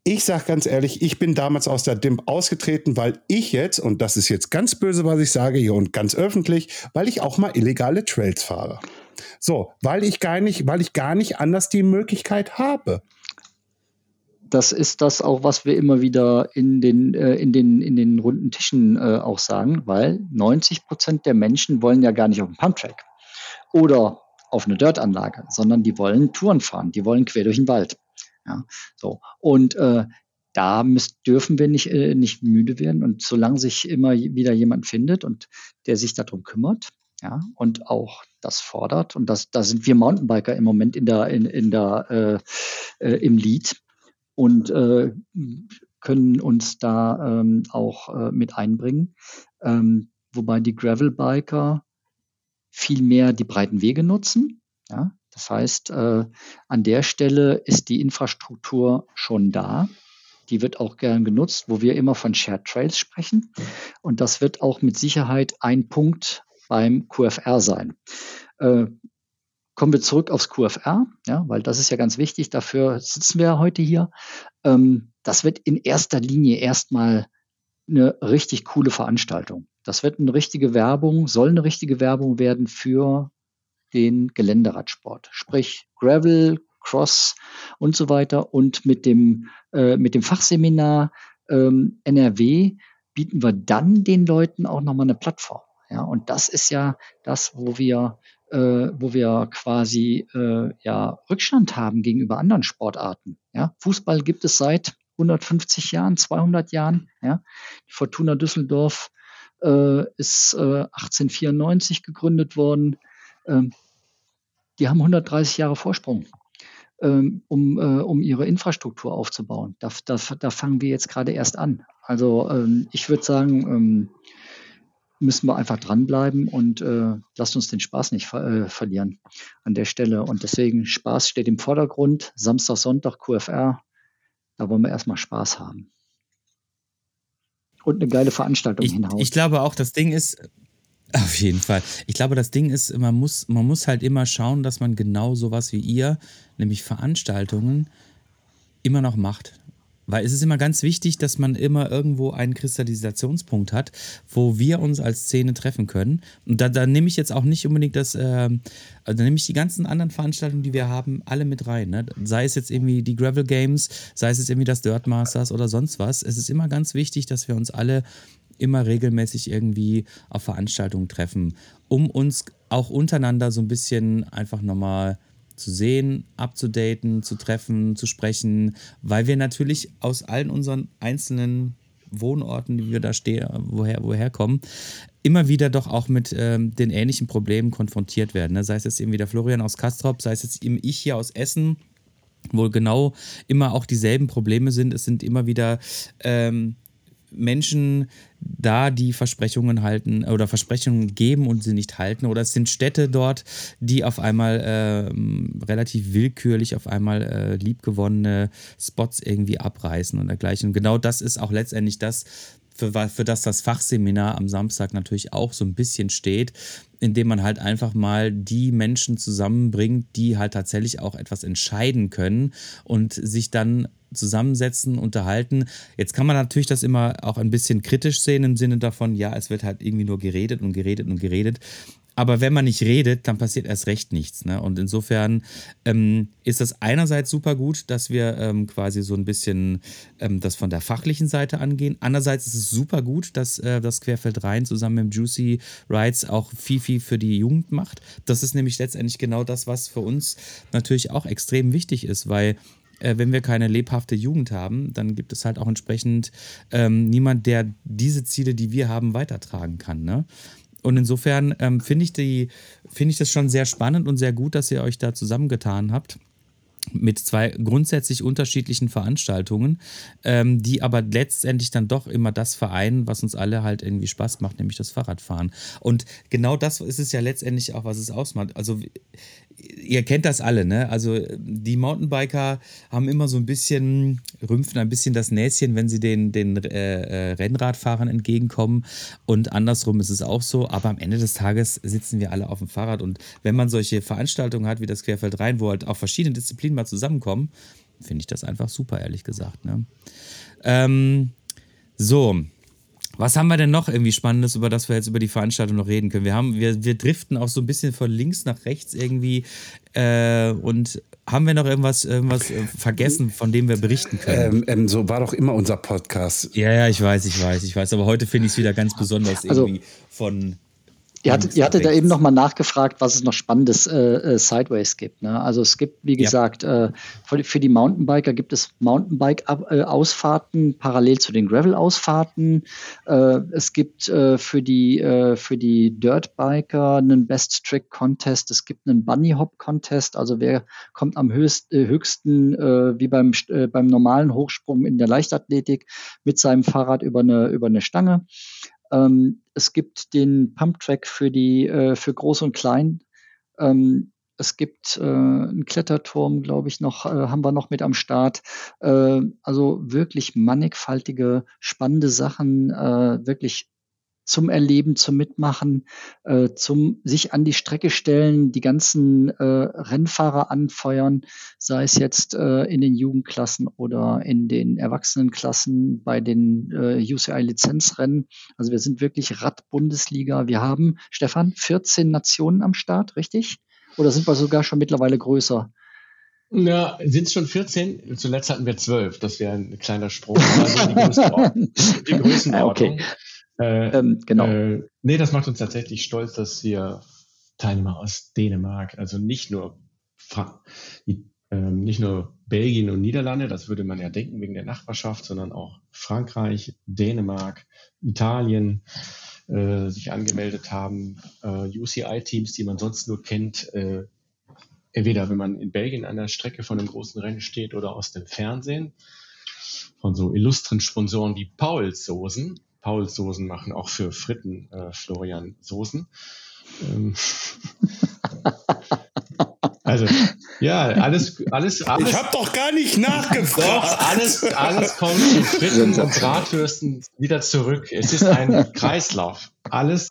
Ich sage ganz ehrlich, ich bin damals aus der DIMP ausgetreten, weil ich jetzt, und das ist jetzt ganz böse, was ich sage hier und ganz öffentlich, weil ich auch mal illegale Trails fahre. So, weil ich gar nicht, weil ich gar nicht anders die Möglichkeit habe. Das ist das auch, was wir immer wieder in den, äh, in den, in den runden Tischen äh, auch sagen, weil 90 Prozent der Menschen wollen ja gar nicht auf dem Pumptrack oder auf eine Dirtanlage, sondern die wollen Touren fahren, die wollen quer durch den Wald. Ja, so. Und äh, da müssen, dürfen wir nicht, äh, nicht müde werden. Und solange sich immer wieder jemand findet und der sich darum kümmert, ja, und auch das fordert, und das, da sind wir Mountainbiker im Moment in der, in, in der, äh, äh, im Lied und äh, können uns da ähm, auch äh, mit einbringen. Ähm, wobei die Gravelbiker viel mehr die breiten Wege nutzen. Ja, das heißt, äh, an der Stelle ist die Infrastruktur schon da. Die wird auch gern genutzt, wo wir immer von Shared Trails sprechen. Und das wird auch mit Sicherheit ein Punkt beim QFR sein. Äh, kommen wir zurück aufs QFR, ja, weil das ist ja ganz wichtig. Dafür sitzen wir heute hier. Ähm, das wird in erster Linie erstmal eine richtig coole Veranstaltung. Das wird eine richtige Werbung, soll eine richtige Werbung werden für den Geländeradsport, sprich Gravel, Cross und so weiter. Und mit dem, äh, mit dem Fachseminar ähm, NRW bieten wir dann den Leuten auch nochmal eine Plattform. Ja, und das ist ja das, wo wir, äh, wo wir quasi äh, ja, Rückstand haben gegenüber anderen Sportarten. Ja, Fußball gibt es seit 150 Jahren, 200 Jahren. Ja, die Fortuna Düsseldorf äh, ist äh, 1894 gegründet worden. Ähm, die haben 130 Jahre Vorsprung, ähm, um, äh, um ihre Infrastruktur aufzubauen. Da, da, da fangen wir jetzt gerade erst an. Also ähm, ich würde sagen, ähm, müssen wir einfach dranbleiben und äh, lasst uns den Spaß nicht ver äh, verlieren an der Stelle. Und deswegen Spaß steht im Vordergrund. Samstag, Sonntag, QFR, da wollen wir erstmal Spaß haben. Und eine geile Veranstaltung ich, hinhauen. Ich glaube auch, das Ding ist, auf jeden Fall. Ich glaube, das Ding ist, man muss, man muss halt immer schauen, dass man genau sowas wie ihr, nämlich Veranstaltungen, immer noch macht. Weil es ist immer ganz wichtig, dass man immer irgendwo einen Kristallisationspunkt hat, wo wir uns als Szene treffen können. Und da, da nehme ich jetzt auch nicht unbedingt das, äh, da nehme ich die ganzen anderen Veranstaltungen, die wir haben, alle mit rein. Ne? Sei es jetzt irgendwie die Gravel Games, sei es jetzt irgendwie das Dirt Masters oder sonst was. Es ist immer ganz wichtig, dass wir uns alle immer regelmäßig irgendwie auf Veranstaltungen treffen, um uns auch untereinander so ein bisschen einfach nochmal zu sehen, abzudaten, zu treffen, zu sprechen, weil wir natürlich aus allen unseren einzelnen Wohnorten, die wir da stehen, woher, woher kommen, immer wieder doch auch mit ähm, den ähnlichen Problemen konfrontiert werden. Ne? Sei es jetzt irgendwie der Florian aus Kastrop, sei es jetzt eben ich hier aus Essen, wo genau immer auch dieselben Probleme sind. Es sind immer wieder ähm, Menschen da, die Versprechungen halten oder Versprechungen geben und sie nicht halten. Oder es sind Städte dort, die auf einmal äh, relativ willkürlich auf einmal äh, liebgewonnene Spots irgendwie abreißen und dergleichen. Und genau das ist auch letztendlich das, für, für das das Fachseminar am Samstag natürlich auch so ein bisschen steht, indem man halt einfach mal die Menschen zusammenbringt, die halt tatsächlich auch etwas entscheiden können und sich dann zusammensetzen, unterhalten. Jetzt kann man natürlich das immer auch ein bisschen kritisch sehen im Sinne davon, ja, es wird halt irgendwie nur geredet und geredet und geredet. Aber wenn man nicht redet, dann passiert erst recht nichts. Ne? Und insofern ähm, ist das einerseits super gut, dass wir ähm, quasi so ein bisschen ähm, das von der fachlichen Seite angehen. Andererseits ist es super gut, dass äh, das Querfeld rein zusammen mit Juicy Rights auch viel, viel für die Jugend macht. Das ist nämlich letztendlich genau das, was für uns natürlich auch extrem wichtig ist, weil äh, wenn wir keine lebhafte Jugend haben, dann gibt es halt auch entsprechend ähm, niemand, der diese Ziele, die wir haben, weitertragen kann. Ne? Und insofern ähm, finde ich, find ich das schon sehr spannend und sehr gut, dass ihr euch da zusammengetan habt mit zwei grundsätzlich unterschiedlichen Veranstaltungen, ähm, die aber letztendlich dann doch immer das vereinen, was uns alle halt irgendwie Spaß macht, nämlich das Fahrradfahren. Und genau das ist es ja letztendlich auch, was es ausmacht. Also ihr kennt das alle, ne? Also die Mountainbiker haben immer so ein bisschen, rümpfen ein bisschen das Näschen, wenn sie den, den äh, äh, Rennradfahrern entgegenkommen. Und andersrum ist es auch so. Aber am Ende des Tages sitzen wir alle auf dem Fahrrad. Und wenn man solche Veranstaltungen hat wie das Querfeld rein, wo halt auch verschiedene Disziplinen mal zusammenkommen, finde ich das einfach super, ehrlich gesagt. Ne? Ähm, so, was haben wir denn noch irgendwie Spannendes, über das wir jetzt über die Veranstaltung noch reden können? Wir, haben, wir, wir driften auch so ein bisschen von links nach rechts irgendwie. Äh, und haben wir noch irgendwas, irgendwas äh, vergessen, von dem wir berichten können? Ähm, ähm, so war doch immer unser Podcast. Ja, ja, ich weiß, ich weiß, ich weiß. Aber heute finde ich es wieder ganz besonders also, irgendwie von Ihr hattet, ihr hattet da eben nochmal nachgefragt, was es noch Spannendes äh, äh, Sideways gibt. Ne? Also es gibt, wie gesagt, ja. äh, für, die Mountainbiker gibt es Mountainbike-Ausfahrten parallel zu den Gravel-Ausfahrten. Äh, es gibt äh, für die, äh, für die Dirtbiker einen Best Trick Contest. Es gibt einen Bunny Hop Contest. Also wer kommt am höchst, höchsten, wie beim, beim normalen Hochsprung in der Leichtathletik mit seinem Fahrrad über eine, über eine Stange. Ähm, es gibt den Pumptrack für die äh, für Groß und Klein. Ähm, es gibt äh, einen Kletterturm, glaube ich, noch, äh, haben wir noch mit am Start. Äh, also wirklich mannigfaltige, spannende Sachen, äh, wirklich zum Erleben, zum Mitmachen, äh, zum sich an die Strecke stellen, die ganzen äh, Rennfahrer anfeuern, sei es jetzt äh, in den Jugendklassen oder in den Erwachsenenklassen bei den äh, UCI-Lizenzrennen. Also wir sind wirklich Rad-Bundesliga. Wir haben, Stefan, 14 Nationen am Start, richtig? Oder sind wir sogar schon mittlerweile größer? Ja, sind es schon 14? Zuletzt hatten wir 12. Das wäre ein kleiner Sprung. Also die Größenordnung. Die Größenordnung. Okay. Äh, ähm, genau. Äh, nee, das macht uns tatsächlich stolz, dass wir Teilnehmer aus Dänemark, also nicht nur, Fra äh, nicht nur Belgien und Niederlande, das würde man ja denken wegen der Nachbarschaft, sondern auch Frankreich, Dänemark, Italien äh, sich angemeldet haben, äh, UCI-Teams, die man sonst nur kennt, äh, entweder wenn man in Belgien an der Strecke von einem großen Rennen steht oder aus dem Fernsehen, von so illustren Sponsoren wie Paul Soßen, Paul Soßen machen, auch für Fritten äh, Florian Soßen. Ähm, also, ja, alles, alles, alles. Ich habe doch gar nicht nachgefragt. Alles, alles kommt zu Fritten und Bratwürsten wieder zurück. Es ist ein Kreislauf. Alles,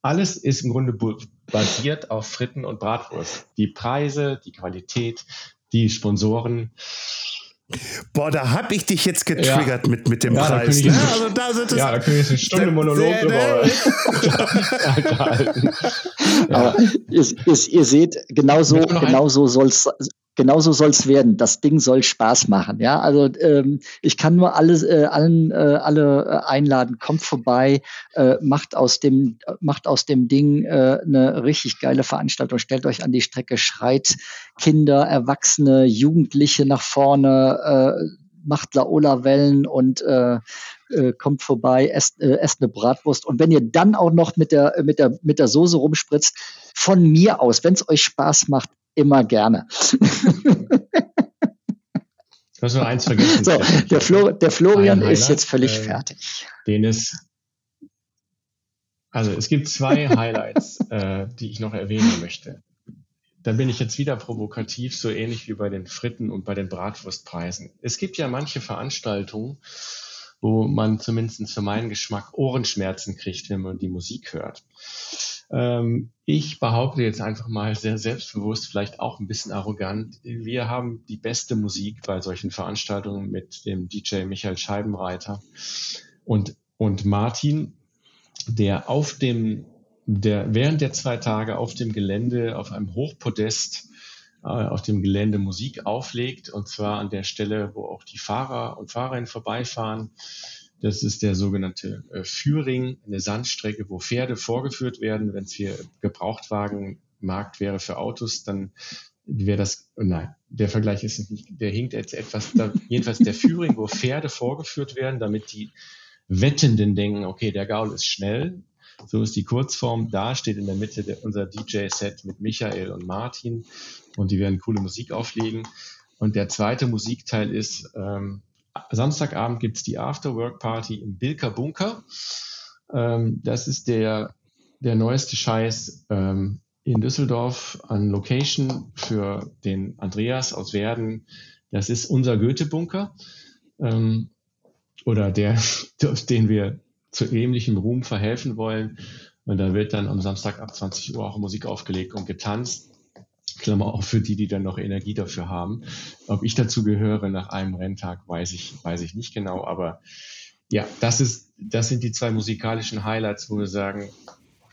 alles ist im Grunde basiert auf Fritten und Bratwurst. Die Preise, die Qualität, die Sponsoren. Boah, da hab ich dich jetzt getriggert ja. mit, mit dem ja, Preis. Ne? Also da sind ja, da können wir jetzt eine Stunde Monolog drüber halten. Aber ihr, ihr, ihr seht, genauso, genauso soll es genauso soll es werden. Das Ding soll Spaß machen. Ja, also ähm, ich kann nur alle, äh, allen, äh, alle äh, einladen. Kommt vorbei, äh, macht aus dem, macht aus dem Ding äh, eine richtig geile Veranstaltung. Stellt euch an die Strecke, schreit Kinder, Erwachsene, Jugendliche nach vorne. Äh, macht Laola-Wellen und äh, äh, kommt vorbei, esst, äh, esst eine Bratwurst. Und wenn ihr dann auch noch mit der, mit der, mit der Soße rumspritzt, von mir aus, wenn es euch Spaß macht, immer gerne. Du hast nur eins vergessen. So, der, Flo, der Florian ist jetzt völlig äh, fertig. Den ist. Also es gibt zwei Highlights, äh, die ich noch erwähnen möchte. Da bin ich jetzt wieder provokativ, so ähnlich wie bei den Fritten und bei den Bratwurstpreisen. Es gibt ja manche Veranstaltungen, wo man zumindest für meinen Geschmack Ohrenschmerzen kriegt, wenn man die Musik hört. Ähm, ich behaupte jetzt einfach mal sehr selbstbewusst, vielleicht auch ein bisschen arrogant. Wir haben die beste Musik bei solchen Veranstaltungen mit dem DJ Michael Scheibenreiter und, und Martin, der auf dem, der während der zwei Tage auf dem Gelände, auf einem Hochpodest, äh, auf dem Gelände Musik auflegt, und zwar an der Stelle, wo auch die Fahrer und Fahrerinnen vorbeifahren. Das ist der sogenannte äh, Führing, eine Sandstrecke, wo Pferde vorgeführt werden. Wenn es hier Gebrauchtwagenmarkt wäre für Autos, dann wer das, nein, der Vergleich ist nicht, der hinkt jetzt etwas, da, jedenfalls der Führing, wo Pferde vorgeführt werden, damit die Wettenden denken, okay, der Gaul ist schnell. So ist die Kurzform. Da steht in der Mitte der, unser DJ-Set mit Michael und Martin und die werden coole Musik auflegen. Und der zweite Musikteil ist, ähm, Samstagabend gibt's die Afterwork-Party im Bilker Bunker. Ähm, das ist der, der neueste Scheiß ähm, in Düsseldorf an Location für den Andreas aus Werden. Das ist unser Goethe-Bunker ähm, oder der, den wir zu ähnlichem Ruhm verhelfen wollen. Und da wird dann am Samstag ab 20 Uhr auch Musik aufgelegt und getanzt. Klammer auch für die, die dann noch Energie dafür haben. Ob ich dazu gehöre nach einem Renntag, weiß ich, weiß ich nicht genau. Aber ja, das ist, das sind die zwei musikalischen Highlights, wo wir sagen,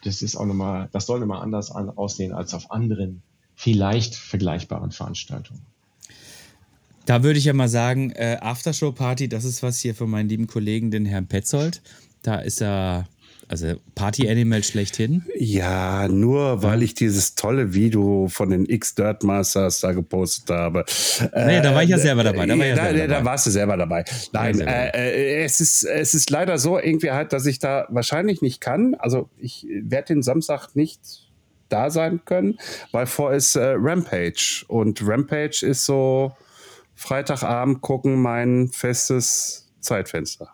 das ist auch nochmal, das soll nochmal anders an, aussehen als auf anderen, vielleicht vergleichbaren Veranstaltungen. Da würde ich ja mal sagen, äh, Aftershow-Party, das ist was hier für meinen lieben Kollegen, den Herrn Petzold. Da ist er also Party-Animal schlechthin? Ja, nur weil ich dieses tolle Video von den X-Dirt Masters da gepostet habe. Naja, da war ich ja äh, selber dabei. Da, war ja da, selber da warst du selber dabei. Nein, äh, äh, es, ist, es ist leider so irgendwie halt, dass ich da wahrscheinlich nicht kann. Also ich werde den Samstag nicht da sein können, weil vor ist äh, Rampage. Und Rampage ist so Freitagabend gucken mein festes Zeitfenster.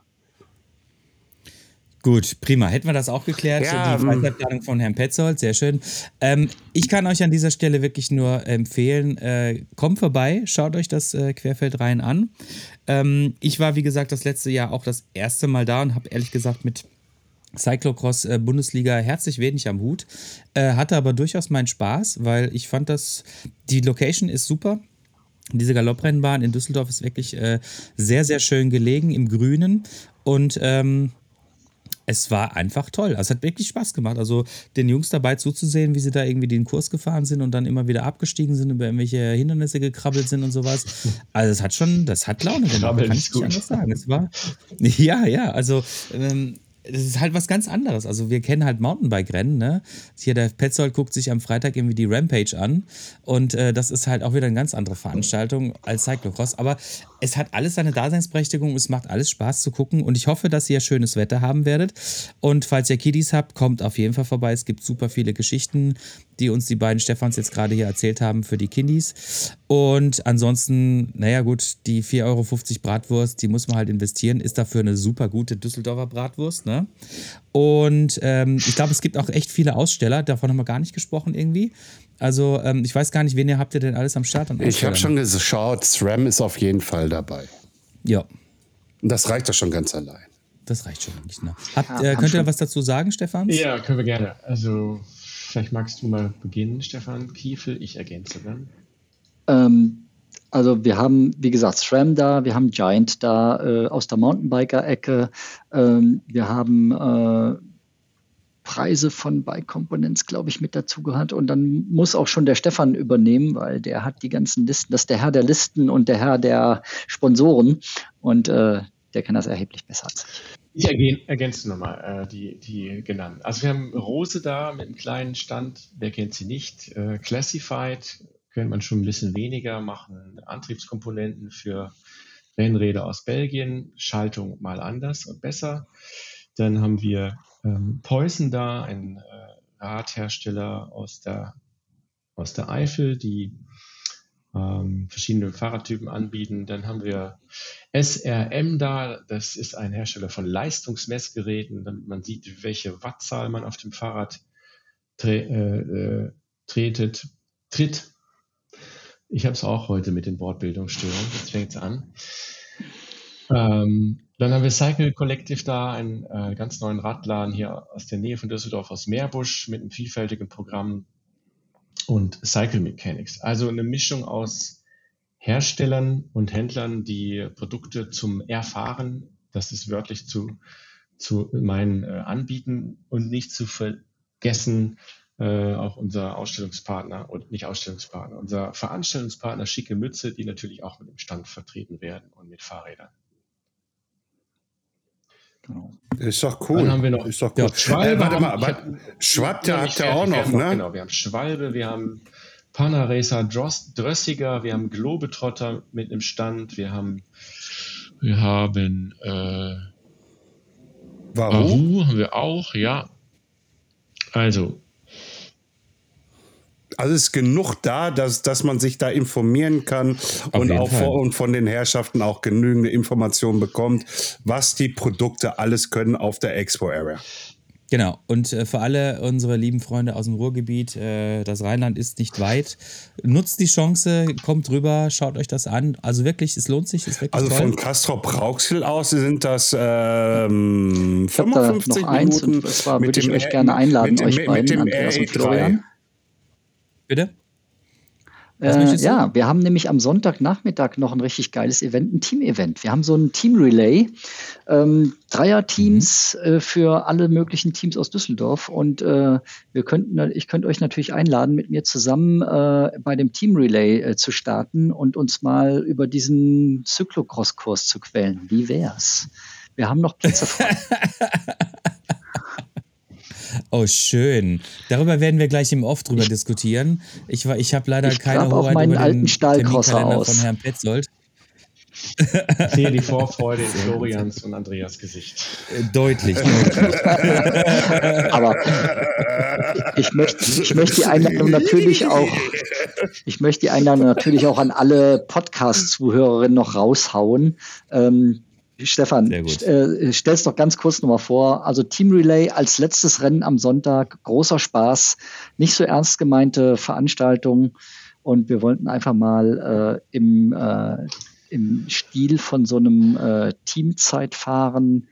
Gut, prima. Hätten wir das auch geklärt. Ja, die Freizeitplanung von Herrn Petzold, sehr schön. Ähm, ich kann euch an dieser Stelle wirklich nur empfehlen, äh, kommt vorbei, schaut euch das äh, Querfeld rein an. Ähm, ich war, wie gesagt, das letzte Jahr auch das erste Mal da und habe ehrlich gesagt mit Cyclocross äh, Bundesliga herzlich wenig am Hut. Äh, hatte aber durchaus meinen Spaß, weil ich fand, dass die Location ist super. Diese Galopprennbahn in Düsseldorf ist wirklich äh, sehr, sehr schön gelegen im Grünen. Und ähm, es war einfach toll. Also es hat wirklich Spaß gemacht. Also den Jungs dabei zuzusehen, wie sie da irgendwie den Kurs gefahren sind und dann immer wieder abgestiegen sind, über irgendwelche Hindernisse gekrabbelt sind und sowas. Also es hat schon, das hat Laune gemacht. Kann ich nicht anders sagen. Es war, ja, ja, also ähm, das ist halt was ganz anderes. Also wir kennen halt Mountainbike-Rennen, ne? Hier der Petzold guckt sich am Freitag irgendwie die Rampage an und äh, das ist halt auch wieder eine ganz andere Veranstaltung als Cyclocross. Aber es hat alles seine Daseinsberechtigung, es macht alles Spaß zu gucken und ich hoffe, dass ihr schönes Wetter haben werdet. Und falls ihr Kiddies habt, kommt auf jeden Fall vorbei. Es gibt super viele Geschichten, die uns die beiden Stefans jetzt gerade hier erzählt haben für die Kiddies. Und ansonsten, naja gut, die 4,50 Euro Bratwurst, die muss man halt investieren, ist dafür eine super gute Düsseldorfer Bratwurst. Ne? Und ähm, ich glaube, es gibt auch echt viele Aussteller, davon haben wir gar nicht gesprochen irgendwie. Also ähm, ich weiß gar nicht, wen ihr habt ihr denn alles am Start? Ich habe schon geschaut, SRAM ist auf jeden Fall dabei. Ja. Und das reicht doch schon ganz allein. Das reicht schon eigentlich. Ne? Habt, äh, könnt ihr was dazu sagen, Stefan? Ja, können wir gerne. Also vielleicht magst du mal beginnen, Stefan Kiefel. Ich ergänze dann. Ähm, also wir haben, wie gesagt, SRAM da, wir haben Giant da äh, aus der Mountainbiker-Ecke, ähm, wir haben äh, Preise von Bike Components, glaube ich, mit dazu gehört. Und dann muss auch schon der Stefan übernehmen, weil der hat die ganzen Listen, das ist der Herr der Listen und der Herr der Sponsoren. Und äh, der kann das erheblich besser als ich. Ich ergänze nochmal äh, die, die genannten. Also wir haben Rose da mit einem kleinen Stand, wer kennt sie nicht? Äh, Classified kennt man schon ein bisschen weniger, machen Antriebskomponenten für Rennräder aus Belgien, Schaltung mal anders und besser. Dann haben wir ähm, Poison da, ein äh, Radhersteller aus der, aus der Eifel, die ähm, verschiedene Fahrradtypen anbieten. Dann haben wir SRM da, das ist ein Hersteller von Leistungsmessgeräten, damit man sieht, welche Wattzahl man auf dem Fahrrad tre äh, äh, tretet, tritt. Ich habe es auch heute mit den Wortbildungsstörungen. Jetzt fängt es an. Ähm, dann haben wir Cycle Collective da, einen äh, ganz neuen Radladen hier aus der Nähe von Düsseldorf aus Meerbusch mit einem vielfältigen Programm und Cycle Mechanics. Also eine Mischung aus Herstellern und Händlern, die Produkte zum Erfahren, das ist wörtlich zu, zu meinen äh, anbieten und nicht zu vergessen, äh, auch unser Ausstellungspartner und nicht Ausstellungspartner, unser Veranstaltungspartner Schicke Mütze, die natürlich auch mit dem Stand vertreten werden und mit Fahrrädern. Genau. Ist doch cool. Dann haben wir noch ist doch cool. Ja, Schwalbe. Äh, warte mal, hab, Schwab, der hat ja auch noch, ne? Genau, wir haben Schwalbe, wir haben Panaracer Drössiger, wir haben Globetrotter mit im Stand, wir haben, wir haben äh, Wahoo haben wir auch, ja. Also. Also es ist genug da, dass, dass man sich da informieren kann und auch vor, und von den Herrschaften auch genügende Informationen bekommt, was die Produkte alles können auf der Expo Area. Genau. Und äh, für alle unsere lieben Freunde aus dem Ruhrgebiet, äh, das Rheinland ist nicht weit. Nutzt die Chance, kommt rüber, schaut euch das an. Also wirklich, es lohnt sich. Ist wirklich also toll. von Castrop Rauxel aus sind das ähm, 55 da noch eins Minuten. Und das war, würde ich euch gerne einladen, mit, euch mit, beiden, mit dem Andreas und RE3. Florian. Bitte? Äh, ja, wir haben nämlich am Sonntagnachmittag noch ein richtig geiles Event, ein Team-Event. Wir haben so ein Team-Relay, ähm, Dreier-Teams mhm. äh, für alle möglichen Teams aus Düsseldorf. Und äh, wir könnten, ich könnte euch natürlich einladen, mit mir zusammen äh, bei dem Team-Relay äh, zu starten und uns mal über diesen Cyclocross-Kurs zu quälen. Wie wär's? Wir haben noch Plätze frei. Oh, schön. Darüber werden wir gleich im Off drüber diskutieren. Ich, ich habe leider ich keine Hoheit über alten den Stahlkrosser aus. von Herrn Petzold. Ich sehe die Vorfreude in Florians und Andreas Gesicht. Äh, deutlich, deutlich. Aber ich möchte, ich möchte die Einladung natürlich auch, ich möchte die Einladung natürlich auch an alle Podcast-Zuhörerinnen noch raushauen. Ähm, Stefan, äh, stell's doch ganz kurz nochmal vor. Also Team Relay als letztes Rennen am Sonntag, großer Spaß, nicht so ernst gemeinte Veranstaltung. Und wir wollten einfach mal äh, im, äh, im Stil von so einem äh, Teamzeitfahren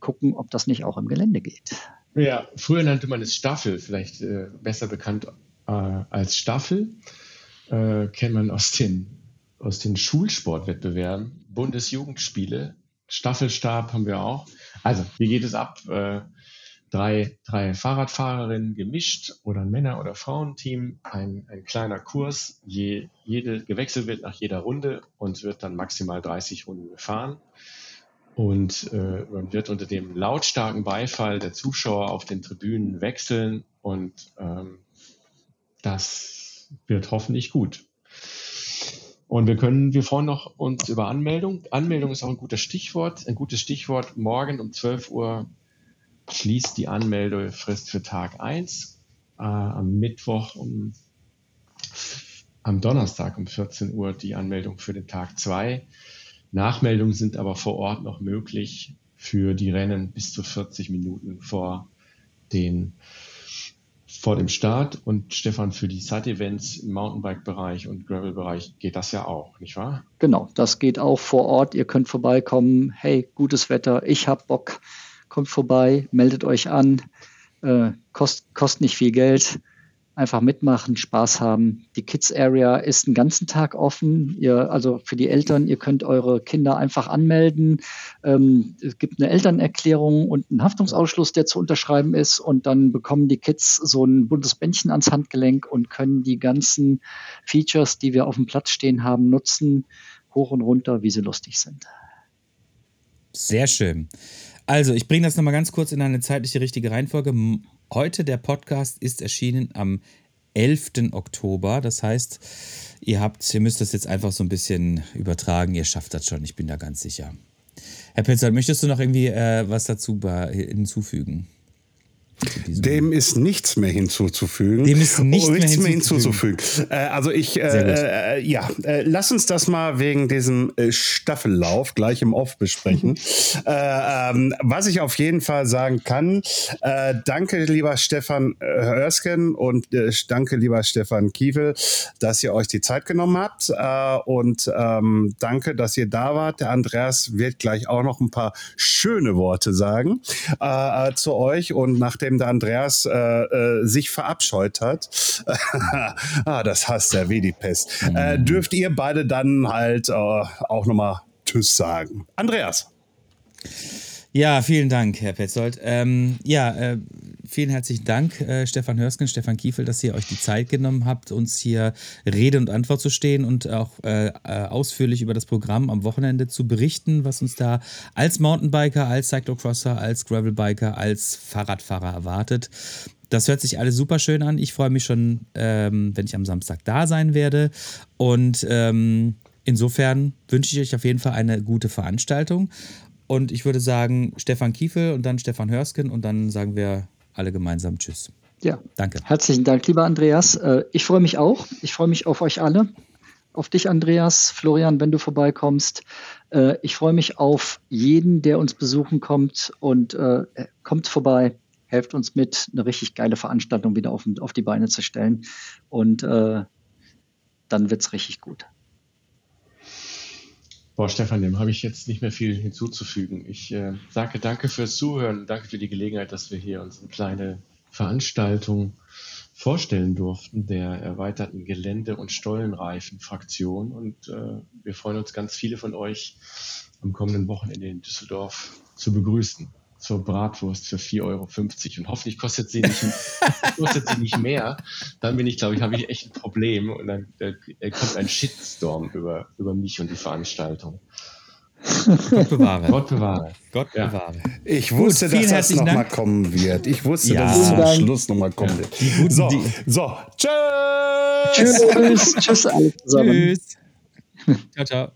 gucken, ob das nicht auch im Gelände geht. Ja, früher nannte man es Staffel, vielleicht äh, besser bekannt äh, als Staffel. Äh, kennt man aus den, aus den Schulsportwettbewerben, Bundesjugendspiele Staffelstab haben wir auch. Also, wie geht es ab? Äh, drei, drei Fahrradfahrerinnen gemischt oder ein Männer- oder Frauenteam, ein, ein kleiner Kurs, je, jede gewechselt wird nach jeder Runde und wird dann maximal 30 Runden gefahren. Und äh, man wird unter dem lautstarken Beifall der Zuschauer auf den Tribünen wechseln und ähm, das wird hoffentlich gut. Und wir können, wir freuen noch uns über Anmeldung. Anmeldung ist auch ein gutes Stichwort. Ein gutes Stichwort. Morgen um 12 Uhr schließt die Anmeldefrist für Tag 1. Äh, am Mittwoch um, am Donnerstag um 14 Uhr die Anmeldung für den Tag 2. Nachmeldungen sind aber vor Ort noch möglich für die Rennen bis zu 40 Minuten vor den vor dem Start und Stefan, für die Side-Events im Mountainbike-Bereich und Gravel-Bereich geht das ja auch, nicht wahr? Genau, das geht auch vor Ort. Ihr könnt vorbeikommen. Hey, gutes Wetter, ich hab Bock. Kommt vorbei, meldet euch an. Äh, kost, kostet nicht viel Geld einfach mitmachen, Spaß haben. Die Kids Area ist den ganzen Tag offen. Ihr, also für die Eltern, ihr könnt eure Kinder einfach anmelden. Ähm, es gibt eine Elternerklärung und einen Haftungsausschluss, der zu unterschreiben ist. Und dann bekommen die Kids so ein buntes Bändchen ans Handgelenk und können die ganzen Features, die wir auf dem Platz stehen haben, nutzen, hoch und runter, wie sie lustig sind. Sehr schön. Also, ich bringe das nochmal ganz kurz in eine zeitliche richtige Reihenfolge. Heute der Podcast ist erschienen am 11. Oktober. Das heißt, ihr habt, ihr müsst das jetzt einfach so ein bisschen übertragen. Ihr schafft das schon, ich bin da ganz sicher. Herr Petzold, möchtest du noch irgendwie äh, was dazu hinzufügen? Dem ist nichts mehr hinzuzufügen. Dem ist nichts, oh, nichts mehr hinzuzufügen. Hinzuzufügen. Äh, also ich, äh, äh, ja, äh, lass uns das mal wegen diesem äh, Staffellauf gleich im Off besprechen. Äh, ähm, was ich auf jeden Fall sagen kann, danke lieber Stefan Hörsken und danke lieber Stefan Kiefel, dass ihr euch die Zeit genommen habt und ähm, danke, dass ihr da wart. Der Andreas wird gleich auch noch ein paar schöne Worte sagen zu euch und nachdem nachdem der Andreas äh, äh, sich verabscheut hat, ah, das hasst er wie die Pest, äh, mhm. dürft ihr beide dann halt äh, auch nochmal Tschüss sagen. Andreas. Ja, vielen Dank, Herr Petzold. Ähm, ja, äh, vielen herzlichen Dank, äh, Stefan Hörsken, Stefan Kiefel, dass ihr euch die Zeit genommen habt, uns hier Rede und Antwort zu stehen und auch äh, äh, ausführlich über das Programm am Wochenende zu berichten, was uns da als Mountainbiker, als Cyclocrosser, als Gravelbiker, als Fahrradfahrer erwartet. Das hört sich alles super schön an. Ich freue mich schon, ähm, wenn ich am Samstag da sein werde. Und ähm, insofern wünsche ich euch auf jeden Fall eine gute Veranstaltung. Und ich würde sagen, Stefan Kiefel und dann Stefan Hörsken und dann sagen wir alle gemeinsam Tschüss. Ja, Danke. Herzlichen Dank, lieber Andreas. Äh, Ich freue mich auch. Ich freue mich auf euch alle. Auf dich, Andreas, Florian, wenn du vorbeikommst. Äh, Ich freue mich auf jeden, der uns besuchen kommt und äh, kommt vorbei. Helft uns mit, eine richtig geile Veranstaltung wieder auf, die Beine zu stellen. Und dann wird es richtig gut. Boah, Stefan, dem habe ich jetzt nicht mehr viel hinzuzufügen. Ich äh, sage danke fürs Zuhören, danke für die Gelegenheit, dass wir hier uns eine kleine Veranstaltung vorstellen durften der erweiterten Gelände- und Stollenreifen-Fraktion. Und äh, wir freuen uns ganz viele von euch am kommenden Wochenende in Düsseldorf zu begrüßen. Zur Bratwurst für 4,50 Euro. Und hoffentlich kostet sie nicht, kostet sie nicht mehr. Dann bin ich, glaube ich, habe ich echt ein Problem. Und dann äh, kommt ein Shitstorm über, über mich und die Veranstaltung. Gott bewahre. Gott bewahre. Gott Ja. bewahre. Ich wusste, vielen dass das nochmal kommen wird. Ich wusste, Ja. dass es zum. Schluss nochmal kommen wird. guten So, so, tschüss. Tschüss, tschüss alle zusammen. Tschüss. ciao, ciao.